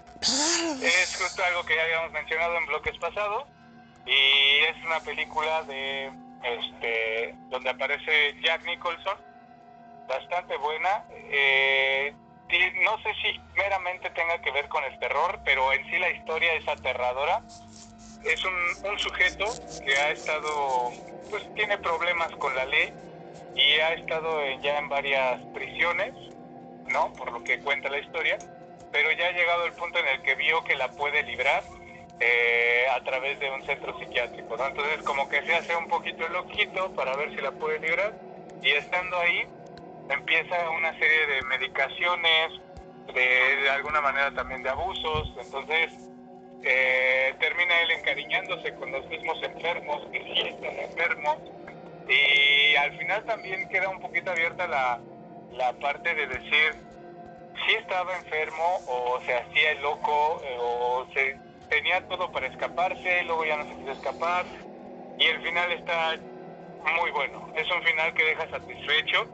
Es justo algo que ya habíamos mencionado en bloques pasados y es una película de este donde aparece Jack Nicholson, bastante buena. Eh, no sé si meramente tenga que ver con el terror, pero en sí la historia es aterradora. Es un, un sujeto que ha estado, pues tiene problemas con la ley y ha estado en- ya en varias prisiones, ¿no? Por lo que cuenta la historia, pero ya ha llegado el punto en el que vio que la puede librar eh, a través de un centro psiquiátrico, ¿no? Entonces como que se hace un poquito loquito para ver si la puede librar y estando ahí empieza una serie de medicaciones, de, de alguna manera también de abusos, entonces eh, termina él encariñándose con los mismos enfermos que sí están enfermos y al final también queda un poquito abierta la, la parte de decir si estaba enfermo o se hacía el loco eh, o se tenía todo para escaparse luego ya no se quiso escapar y el final está muy bueno es un final que deja satisfecho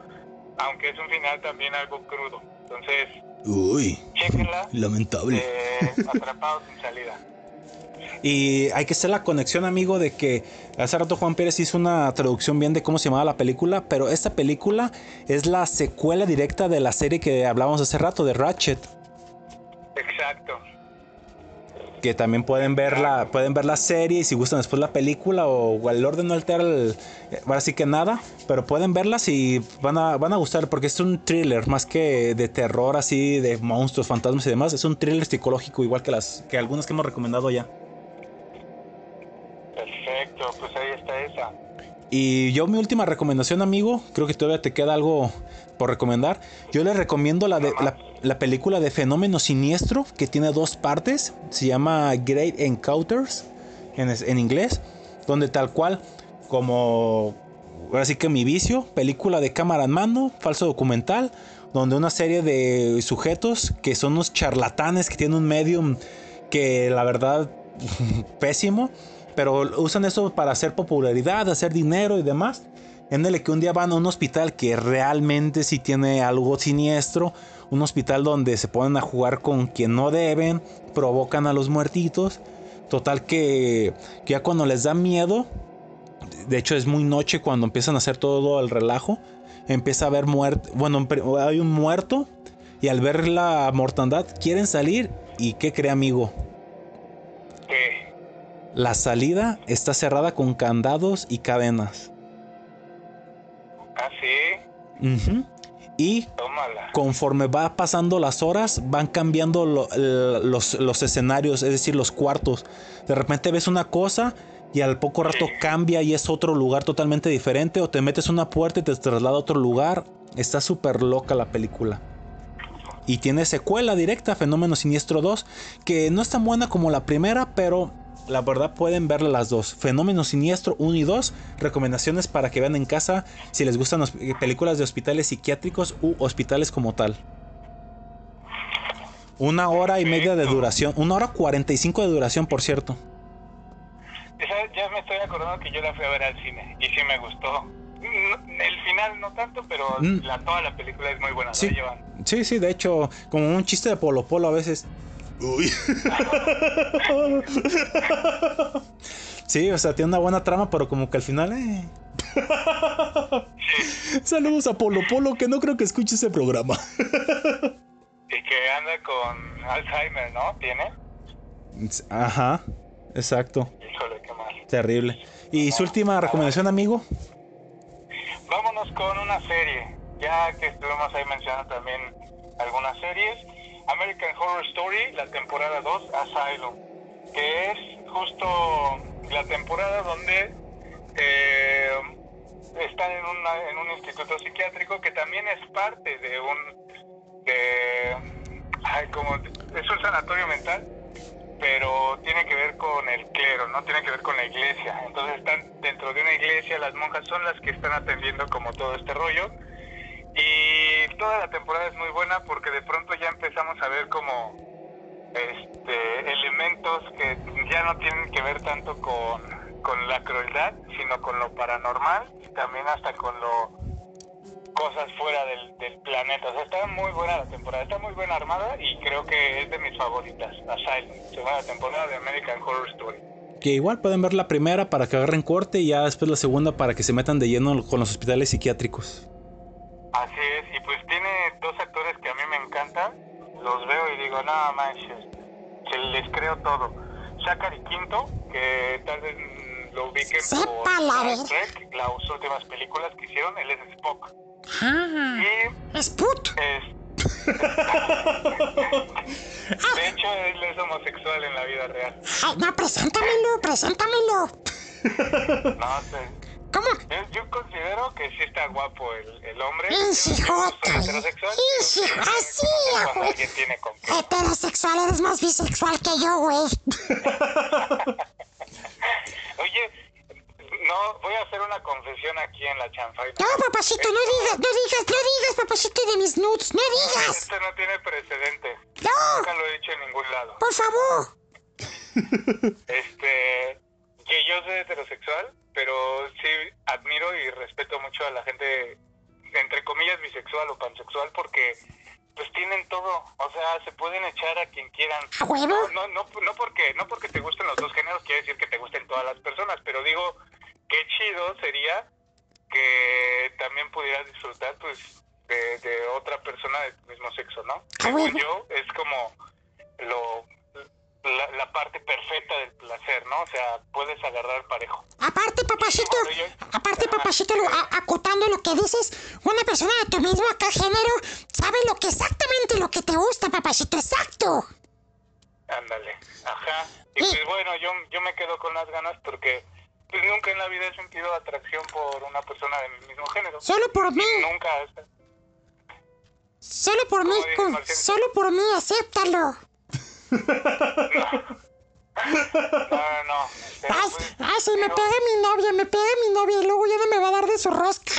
aunque es un final también algo crudo entonces Uy, chequenla lamentable. eh, atrapados sin salida Y hay que hacer la conexión, amigo, de que hace rato Juan Pérez hizo una traducción bien de cómo se llamaba la película, pero esta película es la secuela directa de la serie que hablábamos hace rato, de Ratchet. exacto Que también pueden ver la, pueden ver la serie y si gustan después la película o, el orden no altera el, ahora sí que nada, pero pueden verlas y van a, van a gustar porque es un thriller más que de terror así, de monstruos, fantasmas y demás, es un thriller psicológico igual que las que algunas que hemos recomendado ya. perfecto pues ahí está esa Y yo mi última recomendación, amigo, creo que todavía te queda algo por recomendar. Yo les recomiendo la, de, la, la película de Fenómeno Siniestro, que tiene dos partes. Se llama Great Encounters en, en inglés, donde tal cual como ahora sí que mi vicio, película de cámara en mano, falso documental, donde una serie de sujetos que son unos charlatanes que tienen un medium que la verdad pésimo, pero usan eso para hacer popularidad, hacer dinero y demás. En el que un día van a un hospital que realmente sí tiene algo siniestro, un hospital donde se ponen a jugar con quien no deben, provocan a los muertitos. Total que, que ya cuando les da miedo, De hecho, es muy noche cuando empiezan a hacer todo el relajo. Empieza a haber muerto. Bueno, hay un muerto. Y al ver la mortandad, quieren salir. ¿Y qué cree, amigo? ¿Qué? La salida está cerrada con candados y cadenas. Ah, sí. Y Tómala. conforme va pasando las horas, van cambiando lo- el- los, los escenarios, es decir, los cuartos. De repente ves una cosa y al poco rato cambia y es otro lugar totalmente diferente. O te metes una puerta y te traslada a otro lugar. Está súper loca la película. Y tiene secuela directa, Fenómeno Siniestro 2, que no es tan buena como la primera, pero la verdad pueden verla las dos. Fenómeno Siniestro 1 y 2, recomendaciones para que vean en casa si les gustan eh, películas de hospitales psiquiátricos u hospitales como tal. Una hora y media de duración, una hora 45 de duración, por cierto. Esa, ya me estoy acordando que yo la fui a ver al cine y sí me gustó. Mm, El final no tanto, pero Mm. la, toda la película es muy buena. Sí. llevan. Sí, sí, de hecho, como un chiste de Polo Polo a veces. Uy. Sí, o sea, tiene una buena trama, pero como que al final, eh. Saludos a Polo Polo, que no creo que escuche ese programa. Y que anda con Alzheimer, ¿no? ¿Tiene? Ajá, exacto. Híjole, qué mal. Terrible. ¿Y su última recomendación, amigo? Vámonos con una serie. Ya que estuvimos ahí mencionando también algunas series. American Horror Story, la temporada 2, Asylum. Que es justo la temporada donde eh, están en, un instituto psiquiátrico que también es parte de un... De, como, es un sanatorio mental pero tiene que ver con el clero, no tiene que ver con la iglesia. Entonces están dentro de una iglesia, las monjas son las que están atendiendo como todo este rollo. Y toda la temporada es muy buena porque de pronto ya empezamos a ver como este, elementos que ya no tienen que ver tanto con, con la crueldad, sino con lo paranormal y también hasta con lo cosas fuera del, planeta. O sea, está muy buena la temporada, está muy buena armada y creo que es de mis favoritas. Asylum, segunda temporada de American Horror Story. Que igual pueden ver la primera para que agarren corte y ya después la segunda para que se metan de lleno con los hospitales psiquiátricos. Así es, y pues tiene dos actores que a mí me encantan. Los veo y digo, no manches, se les creo todo. Zachary Quinto, que tal vez lo ubiquen por Star Trek, las últimas películas que hicieron, él es Spock. Ah, Y es put. es... de hecho, él es homosexual en la vida real. Ay, no, preséntamelo, preséntamelo. No sé. ¿Cómo? Yo, yo considero que sí está guapo el, el hombre. Soy heterosexual, pero sí cuando alguien tiene con qué. Heterosexual, eres más bisexual que yo, güey. Oye, no, voy a hacer una confesión aquí en la chanfaina. No, papacito, no digas, no digas, no digas, papacito de mis nudes, no digas. Esto no tiene precedente. No, Nunca lo he dicho en ningún lado. por favor. Este, que yo soy heterosexual, pero sí admiro y respeto mucho a la gente, entre comillas, bisexual o pansexual, porque pues tienen todo. O sea, se pueden echar a quien quieran. ¿A huevo? No, no, no, no porque, no porque te gusten los dos géneros quiere decir que te gusten todas las personas, pero digo, qué chido sería que también pudieras disfrutar pues de, de otra persona del mismo sexo, ¿no? Según yo, es como lo la, la parte perfecta del placer, ¿no? O sea, puedes agarrar parejo. Aparte, papacito, aparte, papacito, lo- a- acotando lo que dices, una persona de tu mismo acá género sabe lo que exactamente lo que te gusta, papacito, exacto. Ándale, ajá. Y pues bueno, yo, yo me quedo con las ganas porque pues nunca en la vida he sentido atracción por una persona de mi mismo género. Solo por mí. Nunca. Solo por mí, con- solo por mí, acéptalo. No, no, no. Pero, Ay, pues, si me pega mi novia, me pega mi novia y luego ya no me va a dar de su rosca.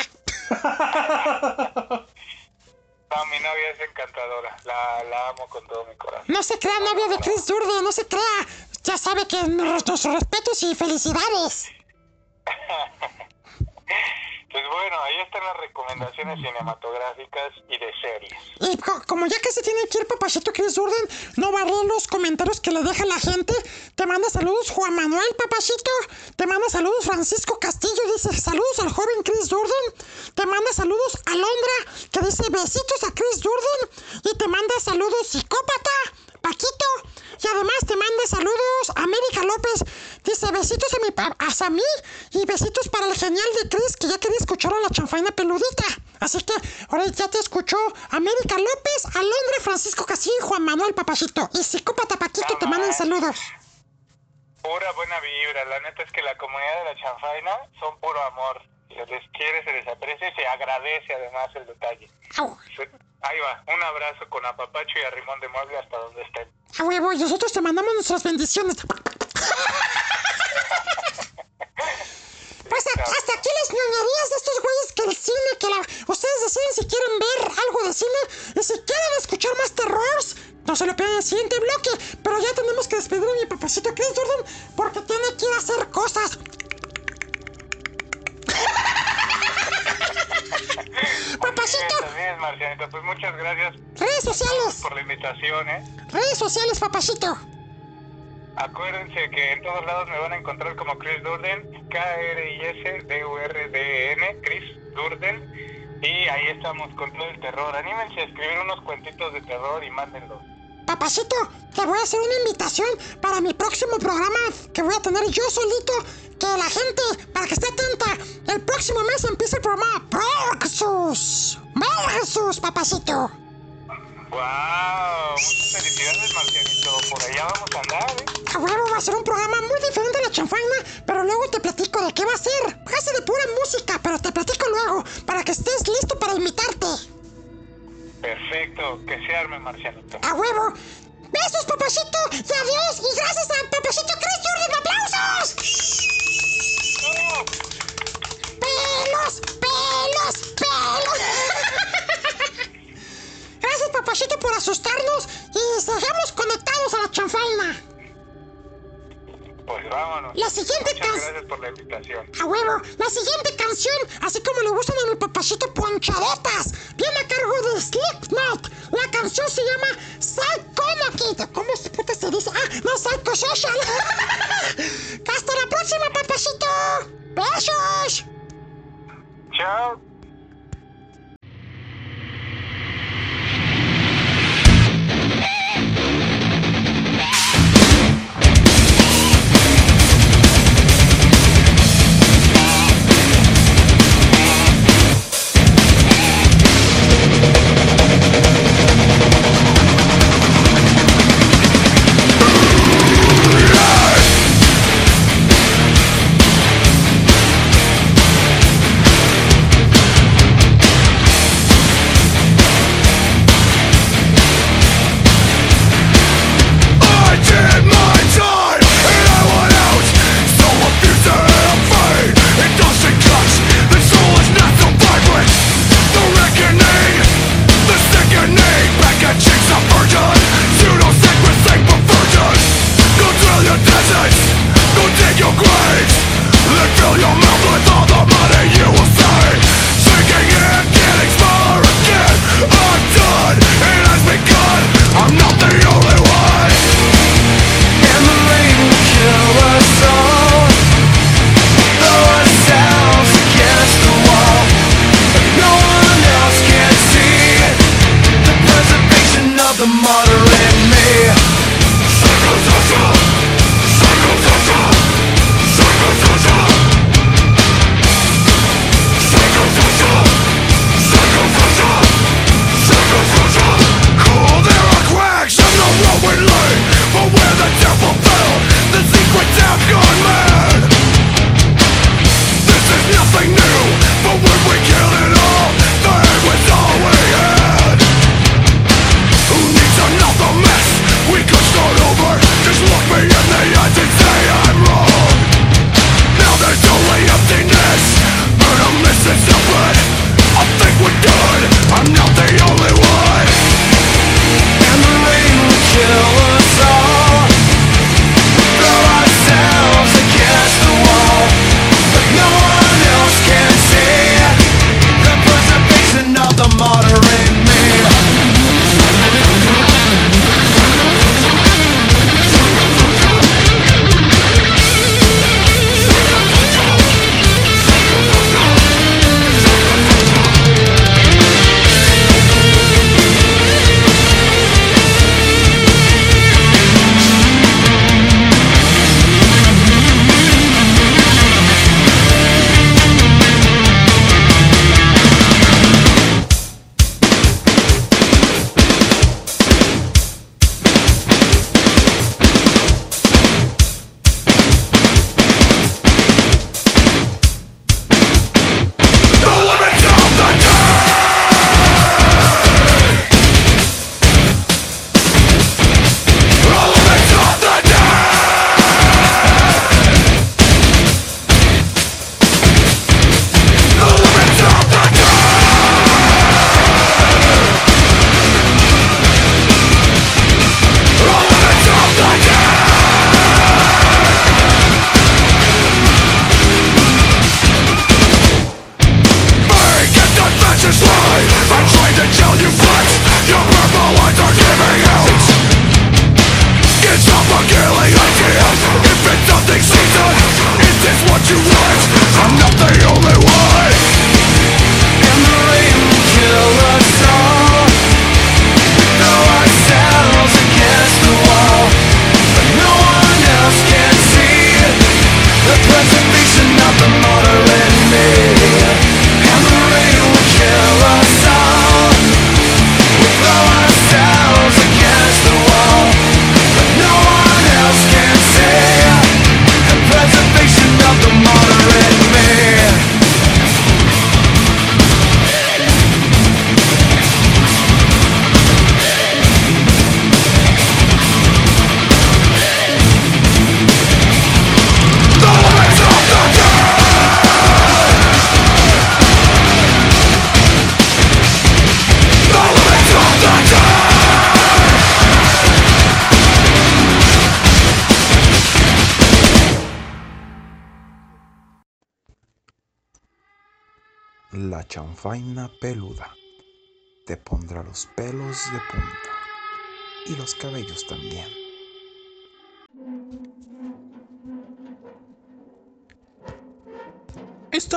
no, mi novia es encantadora. La, la amo con todo mi corazón. No se crea novia de Chris Durde, no se crea. Ya sabe que nuestros respetos y felicidades. Pues bueno, ahí están las recomendaciones cinematográficas y de series. Y co- como ya que se tiene que ir papachito Chris Durden, no barré los comentarios que le deja la gente. Te manda saludos Juan Manuel, papachito. Te manda saludos Francisco Castillo, dice saludos al joven Chris Durden. Te manda saludos Alondra, que dice besitos a Chris Durden. Y te manda saludos psicópata, Paquito. Y además te manda saludos América López. Dice besitos a mi pa- a mí y besitos para el genial de Chris que ya quería escuchar a la chanfaina peludita. Así que ahora ya te escuchó América López, Alondra, Francisco y Juan Manuel Papachito. Y psicópata Paquito te mandan saludos. Pura buena vibra. La neta es que la comunidad de la chanfaina son puro amor. Se les quiere, se les aprecia y se agradece además el detalle. Au, Ahí va, un abrazo con apapacho y arrimón de mueble hasta donde estén. a huevo, nosotros te mandamos nuestras bendiciones. Pues a- hasta aquí las ñoñerías de estos güeyes que el cine, que la... Ustedes deciden si quieren ver algo de cine y si quieren escuchar más terrors, no se lo pierdan en el siguiente bloque. Pero ya tenemos que despedir a mi papacito Chris Jordan porque tiene que ir a hacer cosas. Papacito, es, Marcianito. Pues muchas gracias redes sociales, por la invitación, ¿eh? redes sociales, papacito. Acuérdense que en todos lados me van a encontrar como Chris Durden, K-R-I-S-D-U-R-D-E-N, Chris Durden. Y ahí estamos con todo el terror. Anímense a escribir unos cuentitos de terror y mándenlos. Papacito, te voy a hacer una invitación para mi próximo programa que voy a tener yo solito. Que la gente, para que esté atenta, el próximo mes empieza el programa Versus. Versus, papacito. ¡Wow! Muchas felicidades, Marcianito. Por allá vamos a andar, ¿eh? A huevo va a ser un programa muy diferente a la chanfaina, pero luego te platico de qué va a ser. Va a ser de pura música, pero te platico luego, para que estés listo para invitarte. Perfecto. Que se arme, Marcianito. A huevo. Besos, papacito, y adiós, y gracias a papacito Chris Jordan, aplausos. pelos, pelos, pelos. Gracias, papachito, por asustarnos y sigamos conectados a la chanfaina. Pues vámonos. La siguiente canción. gracias por la invitación. A huevo, la siguiente canción, así como le gustan a mi papachito ponchadotas, viene a cargo de Slipknot. La canción se llama Psychonaut. ¿Cómo se puta se dice? Ah, no, Psychosocial. Hasta la próxima, papachito. Besos. Chao.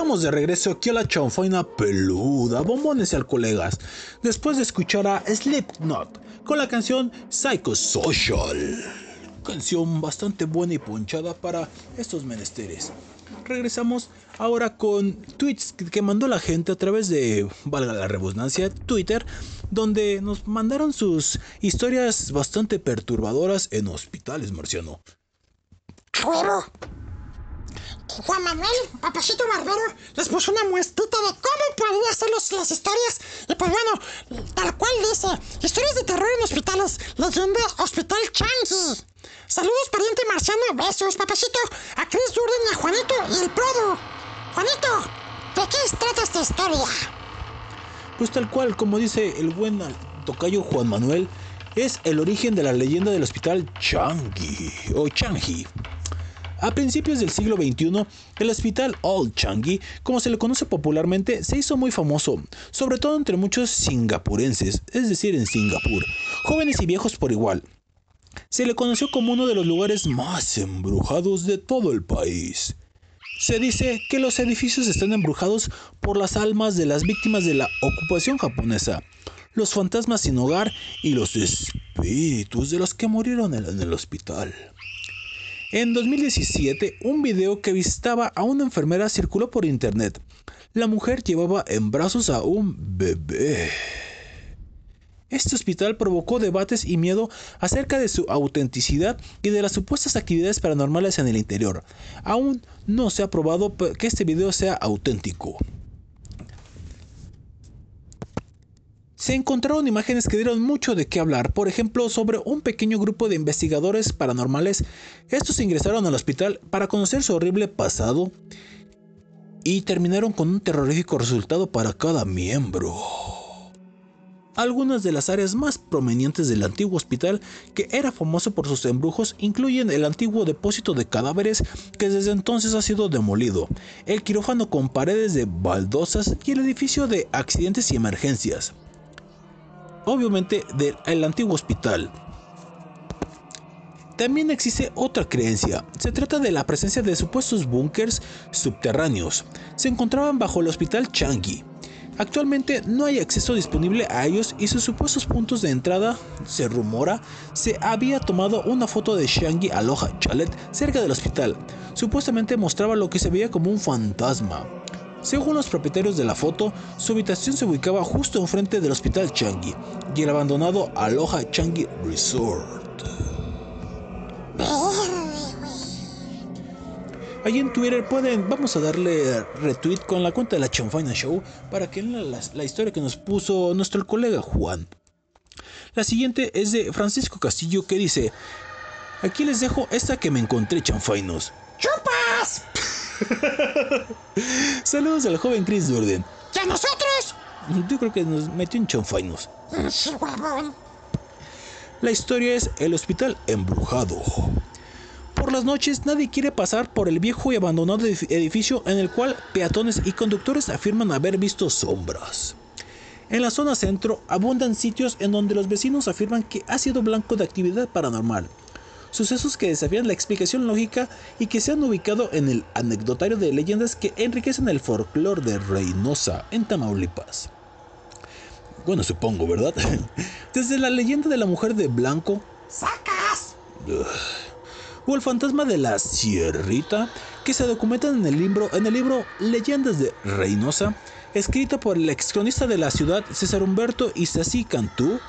Estamos de regreso aquí a la chanfaina peluda, bombones y colegas, después de escuchar a Slipknot con la canción Psychosocial. Canción bastante buena y ponchada para estos menesteres. Regresamos ahora con tweets que- mandó la gente a través de, valga la redundancia, Twitter, donde nos mandaron sus historias bastante perturbadoras en hospitales, Marciano. ¡A huevo! Juan Manuel, papacito barbero, les puso una muestrita de cómo podría ser las historias. Y pues bueno, tal cual dice: Historias de terror en hospitales. Leyenda Hospital Changi. Saludos, pariente marciano. Besos, papacito. A Chris y a Juanito y el Prodo. Juanito, ¿de qué trata esta historia? Pues tal cual, como dice el buen tocayo Juan Manuel, es el origen de la leyenda del hospital Changi o Changi. A principios del siglo XXI, el hospital Old Changi, como se le conoce popularmente, se hizo muy famoso, sobre todo entre muchos singapurenses, es decir, en Singapur, jóvenes y viejos por igual. Se le conoció como uno de los lugares más embrujados de todo el país. Se dice que los edificios están embrujados por las almas de las víctimas de la ocupación japonesa, los fantasmas sin hogar y los espíritus de los que murieron en el hospital. En 2017, un video que visitaba a una enfermera circuló por internet. La mujer llevaba en brazos a un bebé. Este hospital provocó debates y miedo acerca de su autenticidad y de las supuestas actividades paranormales en el interior. Aún no se ha probado que este video sea auténtico. Se encontraron imágenes que dieron mucho de qué hablar, por ejemplo, sobre un pequeño grupo de investigadores paranormales. Estos ingresaron al hospital para conocer su horrible pasado y terminaron con un terrorífico resultado para cada miembro. Algunas de las áreas más prominentes del antiguo hospital, que era famoso por sus embrujos, incluyen el antiguo depósito de cadáveres que desde entonces ha sido demolido, el quirófano con paredes de baldosas y el edificio de accidentes y emergencias. Obviamente del antiguo hospital. También existe otra creencia. Se trata de la presencia de supuestos búnkers subterráneos. Se encontraban bajo el hospital Changi. Actualmente no hay acceso disponible a ellos y sus supuestos puntos de entrada, se rumora, se había tomado una foto de Changi Aloha Chalet cerca del hospital. Supuestamente mostraba lo que se veía como un fantasma. Según los propietarios de la foto, su habitación se ubicaba justo enfrente del hospital Changi y el abandonado Aloha Changi Resort. Ahí en Twitter pueden, vamos a darle retweet con la cuenta de la Chonfaina Show para que lean la, la historia que nos puso nuestro colega Juan. La siguiente es de Francisco Castillo que dice, aquí les dejo esta que me encontré chanfainos. ¡Chupas! Saludos al joven Chris Durden. ¿Y a nosotros? Yo creo que nos metió. Sí, huevón. La historia es el hospital embrujado. Por las noches nadie quiere pasar por el viejo y abandonado edif- edificio en el cual peatones y conductores afirman haber visto sombras. En la zona centro abundan sitios en donde los vecinos afirman que ha sido blanco de actividad paranormal. Sucesos que desafían la explicación lógica y que se han ubicado en el anecdotario de leyendas que enriquecen el folclore de Reynosa, en Tamaulipas. Bueno, supongo, ¿verdad? Desde la leyenda de la mujer de blanco ¡Sacas! o el fantasma de la Sierrita, que se documentan en el libro, en el libro Leyendas de Reynosa, escrito por el ex cronista de la ciudad César Humberto Isasi Cantú,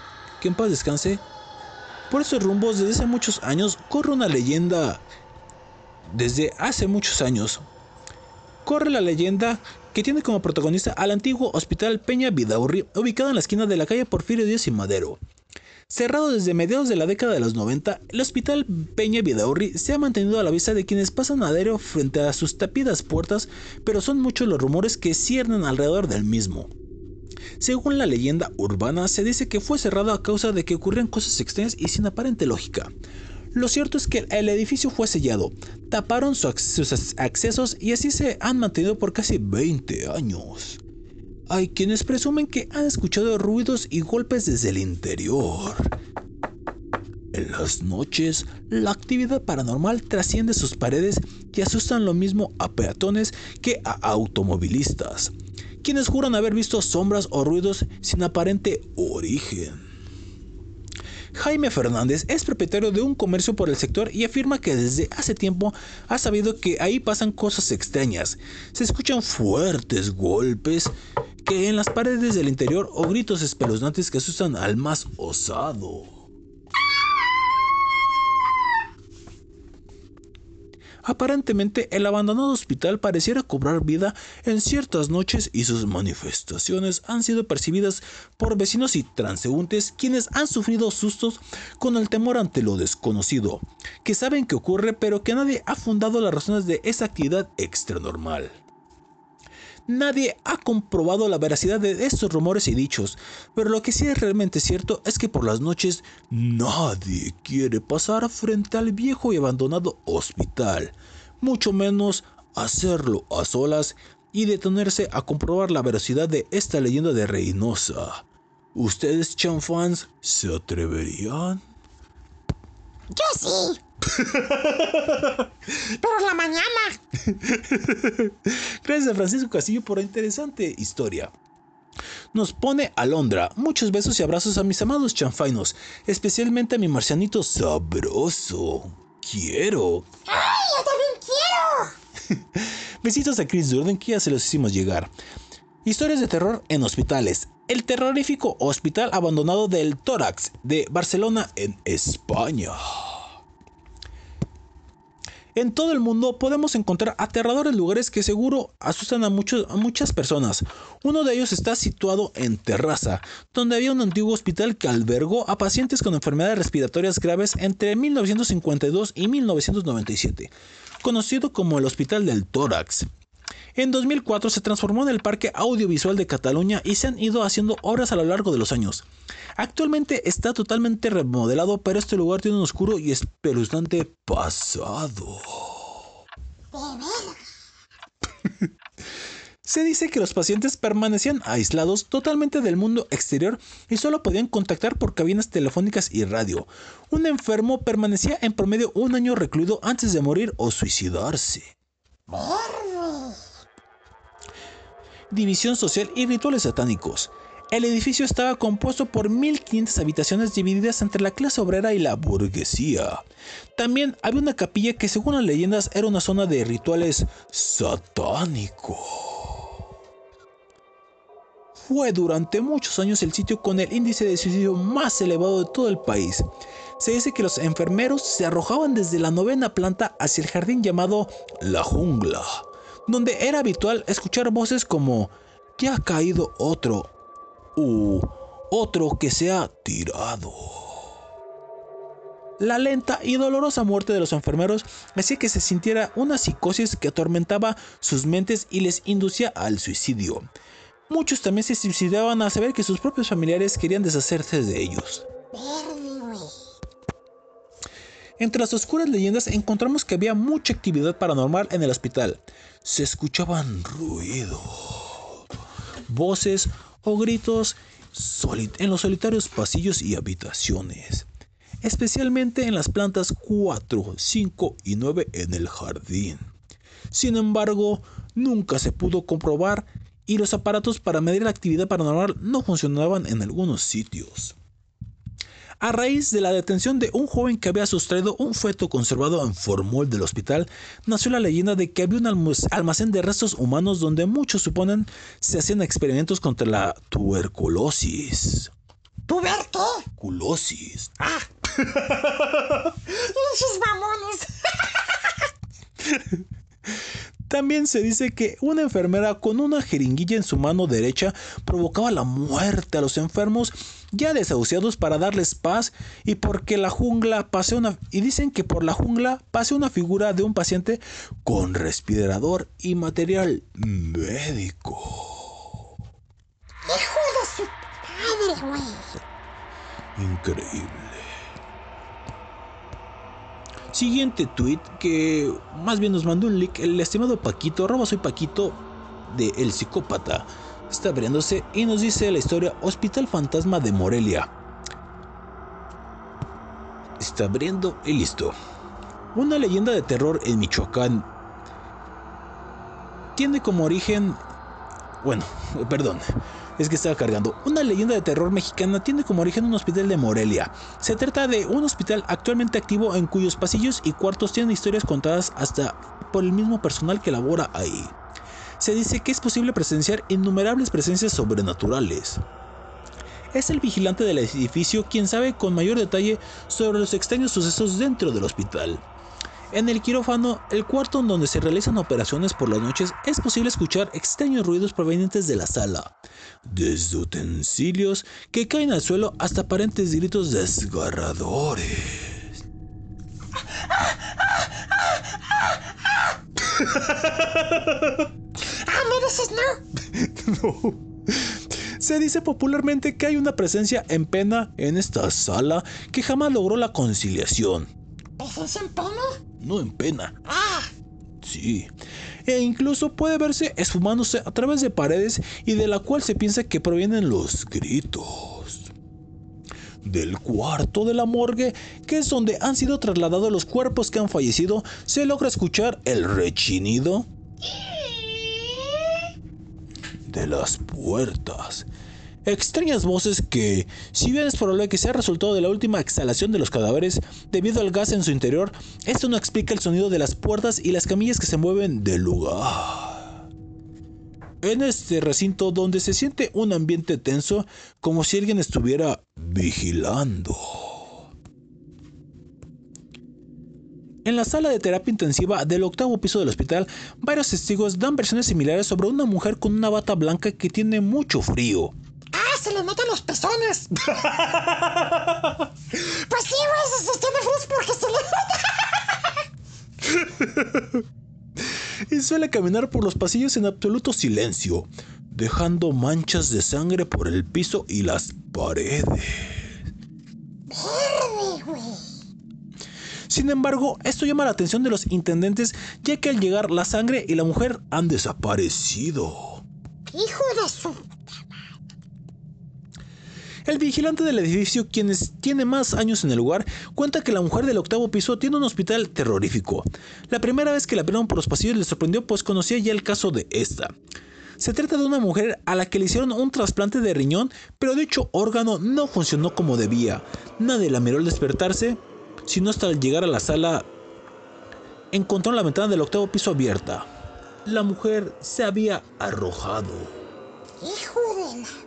que en paz descanse. Por esos rumbos, desde hace muchos años, corre una leyenda. Desde hace muchos años, corre la leyenda que tiene como protagonista al antiguo Hospital Peña Vidaurri, ubicado en la esquina de la calle Porfirio Díaz y Madero. Cerrado desde mediados de la década de los 90, el Hospital Peña Vidaurri se ha mantenido a la vista de quienes pasan a frente a sus tapidas puertas, pero son muchos los rumores que ciernen alrededor del mismo. Según la leyenda urbana, se dice que fue cerrado a causa de que ocurrían cosas extrañas y sin aparente lógica. Lo cierto es que el edificio fue sellado, taparon sus ac- accesos y así se han mantenido por casi 20 años. Hay quienes presumen que han escuchado ruidos y golpes desde el interior. En las noches, la actividad paranormal trasciende sus paredes y asustan lo mismo a peatones que a automovilistas, quienes juran haber visto sombras o ruidos sin aparente origen. Jaime Fernández es propietario de un comercio por el sector y afirma que desde hace tiempo ha sabido que ahí pasan cosas extrañas. Se escuchan fuertes golpes que en las paredes del interior o gritos espeluznantes que asustan al más osado. Aparentemente, el abandonado hospital pareciera cobrar vida en ciertas noches y sus manifestaciones han sido percibidas por vecinos y transeúntes quienes han sufrido sustos con el temor ante lo desconocido, que saben que ocurre pero que nadie ha fundado las razones de esa actividad extranormal. Nadie ha comprobado la veracidad de estos rumores y dichos, pero lo que sí es realmente cierto es que por las noches nadie quiere pasar frente al viejo y abandonado hospital, mucho menos hacerlo a solas y detenerse a comprobar la veracidad de esta leyenda de Reynosa. ¿Ustedes, chanfans, se atreverían? Yo sí. Pero en la mañana. Gracias a Francisco Castillo por la interesante historia. Nos pone Alondra. Muchos besos y abrazos a mis amados chanfainos, especialmente a mi marcianito sabroso. Quiero. ¡Ay, yo también quiero! Besitos a Chris Durden que ya se los hicimos llegar. Historias de terror en hospitales. El terrorífico hospital abandonado del Tórax de Barcelona en España. En todo el mundo podemos encontrar aterradores lugares que seguro asustan a, muchas personas. Uno de ellos está situado en Terraza, donde había un antiguo hospital que albergó a pacientes con enfermedades respiratorias graves entre 1952 y 1997, conocido como el Hospital del Tórax. En 2004 se transformó en el Parque Audiovisual de Cataluña y se han ido haciendo obras a lo largo de los años. Actualmente está totalmente remodelado, pero este lugar tiene un oscuro y espeluznante pasado. Se dice que los pacientes permanecían aislados totalmente del mundo exterior y solo podían contactar por cabinas telefónicas y radio. Un enfermo permanecía en promedio un año recluido antes de morir o suicidarse. División social y rituales satánicos. El edificio estaba compuesto por 1500 habitaciones divididas entre la clase obrera y la burguesía. También había una capilla que según las leyendas era una zona de rituales satánicos. Fue durante muchos años el sitio con el índice de suicidio más elevado de todo el país. Se dice que los enfermeros se arrojaban desde la novena planta hacia el jardín llamado La Jungla, donde era habitual escuchar voces como ya ha caído otro u otro que se ha tirado. La lenta y dolorosa muerte de los enfermeros hacía que se sintiera una psicosis que atormentaba sus mentes y les inducía al suicidio. Muchos también se suicidaban al saber que sus propios familiares querían deshacerse de ellos. Entre las oscuras leyendas encontramos que había mucha actividad paranormal en el hospital. Se escuchaban ruidos, voces o gritos en los solitarios pasillos y habitaciones, especialmente en las plantas 4, 5 y 9 en el jardín. Sin embargo, nunca se pudo comprobar y los aparatos para medir la actividad paranormal no funcionaban en algunos sitios. A raíz de la detención de un joven que había sustraído un feto conservado en formol del hospital, nació la leyenda de que había un almacén de restos humanos donde muchos suponen se hacían experimentos contra la tuberculosis. ¿Tuber qué? Culosis. Ah. Esos mamones. También se dice que una enfermera con una jeringuilla en su mano derecha provocaba la muerte a los enfermos ya desahuciados para darles paz y porque la jungla pase una y dicen que por la jungla pase una figura de un paciente con respirador y material médico. Hijo de su padre, güey. Increíble. Siguiente tweet que más bien nos mandó un link el estimado Paquito, arroba soy Paquito de El Psicópata. Está abriéndose y nos dice la historia Hospital Fantasma de Morelia. Está abriendo y listo. Una leyenda de terror en Michoacán tiene como origen... Bueno, perdón, es que estaba cargando. Una leyenda de terror mexicana tiene como origen un hospital de Morelia. Se trata de un hospital actualmente activo en cuyos pasillos y cuartos tienen historias contadas hasta por el mismo personal que labora ahí. Se dice que es posible presenciar innumerables presencias sobrenaturales. Es el vigilante del edificio quien sabe con mayor detalle sobre los extraños sucesos dentro del hospital. En el quirófano, el cuarto en donde se realizan operaciones por las noches, es posible escuchar extraños ruidos provenientes de la sala, desde utensilios que caen al suelo hasta aparentes gritos desgarradores. Ah. No. Se dice popularmente que hay una presencia en pena en esta sala que jamás logró la conciliación. ¿Presencia en pena? No en pena, Ah, sí. E incluso puede verse esfumándose a través de paredes y de la cual se piensa que provienen los gritos. Del cuarto de la morgue, que es donde han sido trasladados los cuerpos que han fallecido, se logra escuchar el rechinido de las puertas. Extrañas voces que, si bien es probable que sea resultado de la última exhalación de los cadáveres debido al gas en su interior, esto no explica el sonido de las puertas y las camillas que se mueven del lugar. En este recinto donde se siente un ambiente tenso como si alguien estuviera vigilando. En la sala de terapia intensiva del octavo piso del hospital, varios testigos dan versiones similares sobre una mujer con una bata blanca que tiene mucho frío. Ah, se le notan los pezones. pues sí, güey, se sostiene porque se le nota. y suele caminar por los pasillos en absoluto silencio, dejando manchas de sangre por el piso y las paredes. Verde, güey. Sin embargo, esto llama la atención de los intendentes ya que al llegar la sangre y la mujer han desaparecido. Hijo de su. El vigilante del edificio, quien es- tiene más años en el lugar, cuenta que la mujer del octavo piso tiene un hospital terrorífico. La primera vez que la vieron por los pasillos le sorprendió pues conocía ya el caso de esta. Se trata de una mujer a la que le hicieron un trasplante de riñón, pero dicho órgano no funcionó como debía. Nadie la miró al despertarse, sino hasta al llegar a la sala encontró la ventana del octavo piso abierta. La mujer se había arrojado. Hijo de la.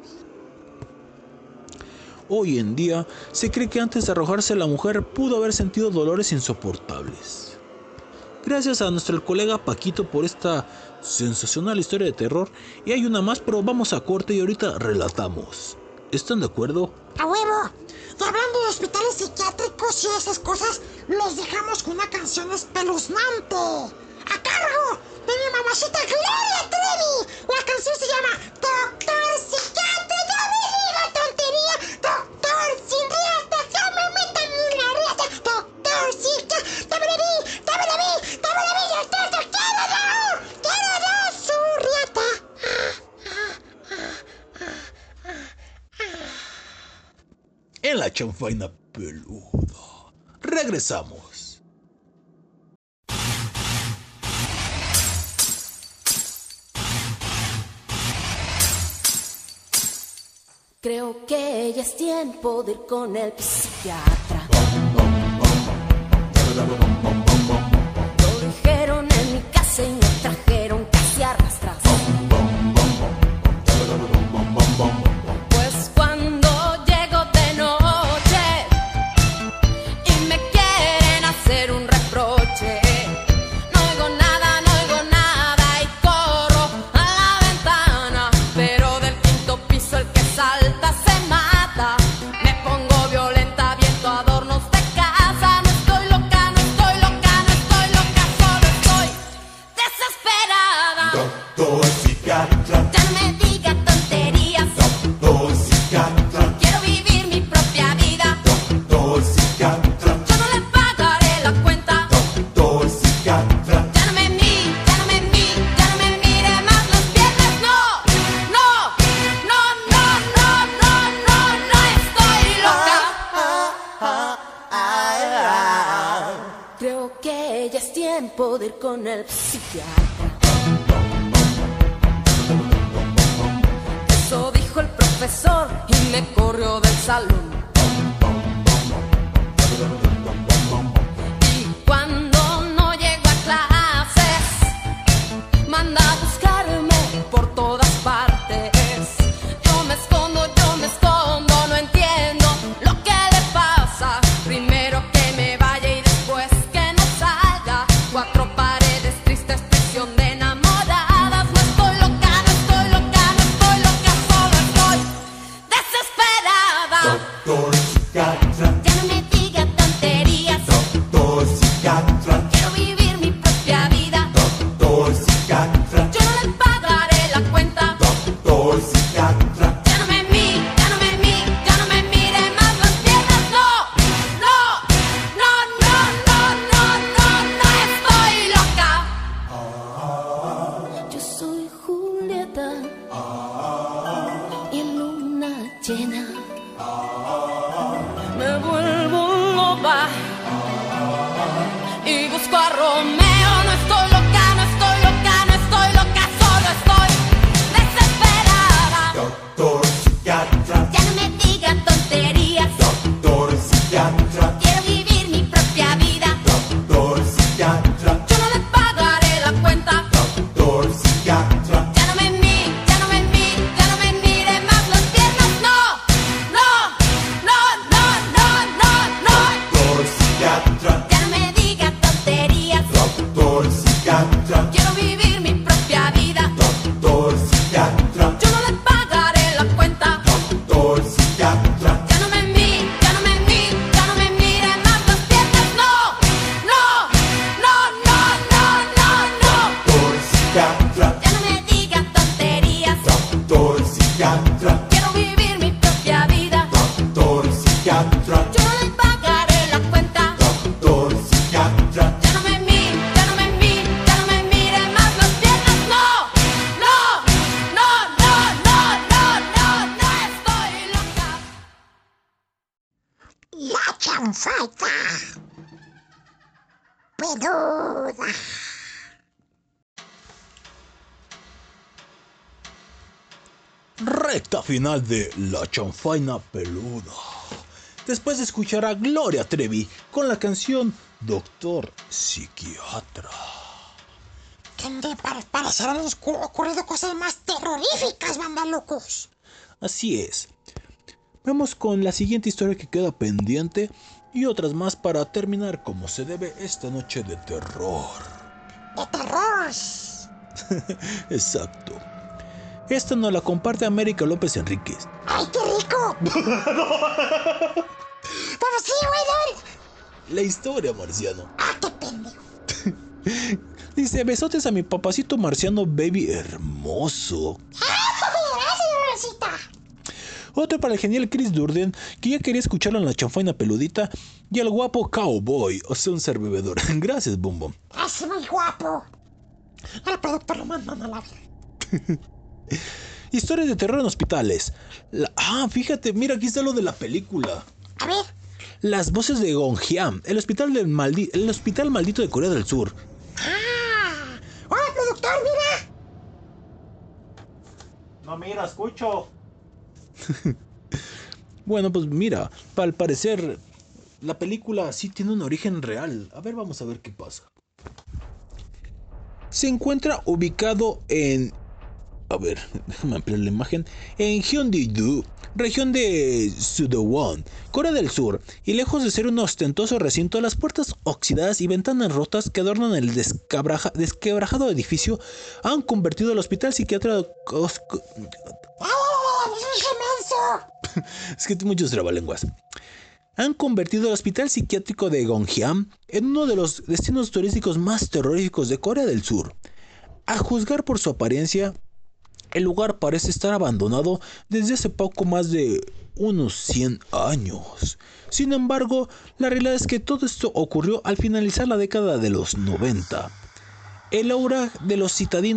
Hoy en día se cree que antes de arrojarse la mujer pudo haber sentido dolores insoportables. Gracias a nuestro colega Paquito por esta sensacional historia de terror. Y hay una más, pero vamos a corte y ahorita relatamos. ¿Están de acuerdo? A huevo. Y hablando de hospitales psiquiátricos y esas cosas, los dejamos con una canción espeluznante. A cargo de mi mamacita Gloria Trevi. La canción se llama Doctor Psiquiatra. No me diga tontería. Doctor sin riata. Ya me metan en la riata. Doctor Psiquiatra. Dame la vi. Dame la vi. Dame la vi. Doctor, te quiero yo. Quiero yo su riata. En la chanfaina peluda. Regresamos. Creo que ya es tiempo de ir con el psiquiatra. Chanfaina Peluda. Después de escuchar a Gloria Trevi con la canción Doctor Psiquiatra. Donde para parecer han ocurrido cosas más terroríficas, banda locos. Así es. Vamos con la siguiente historia que queda pendiente y otras más para terminar como se debe esta noche de terror. De terror. Exacto. Esta nos la comparte América López Enríquez. ¡Ay, qué rico! Pero sí, güey, dale. La historia, marciano. ¡Ah, qué pendejo! Dice, besotes a mi papacito marciano baby hermoso. Gracias, Rosita. Otro para el genial Chris Durden, que ya quería escucharlo en la chanfaina peludita. Y al guapo cowboy, o sea, un ser bebedor. Gracias, Bombo. Es muy guapo. El productor lo mandan a la vida. Historias de terror en hospitales. La- ah, fíjate, mira, aquí está lo de la película. A ver, Las voces de Gongjiam, el hospital, del maldi- el hospital maldito de Corea del Sur. Ah. ¡Hola, productor, mira! No, mira, escucho. bueno, pues mira, al parecer la película sí tiene un origen real. A ver, vamos a ver qué pasa. Se encuentra ubicado en... A ver, déjame ampliar la imagen. En Gyeonggi-do, región de Sudowon, Corea del Sur. Y lejos de ser un ostentoso recinto, las puertas oxidadas y ventanas rotas que adornan el desquebrajado edificio han convertido el hospital psiquiátrico... ¡Ah, es que muchos trabalenguas. Han convertido el hospital psiquiátrico de Gongjiam en uno de los destinos turísticos más terroríficos de Corea del Sur. A juzgar por su apariencia, el lugar parece estar abandonado desde hace poco más de unos 100 años. Sin embargo, la realidad es que todo esto ocurrió al finalizar la década de los 90. El aura de los citadinos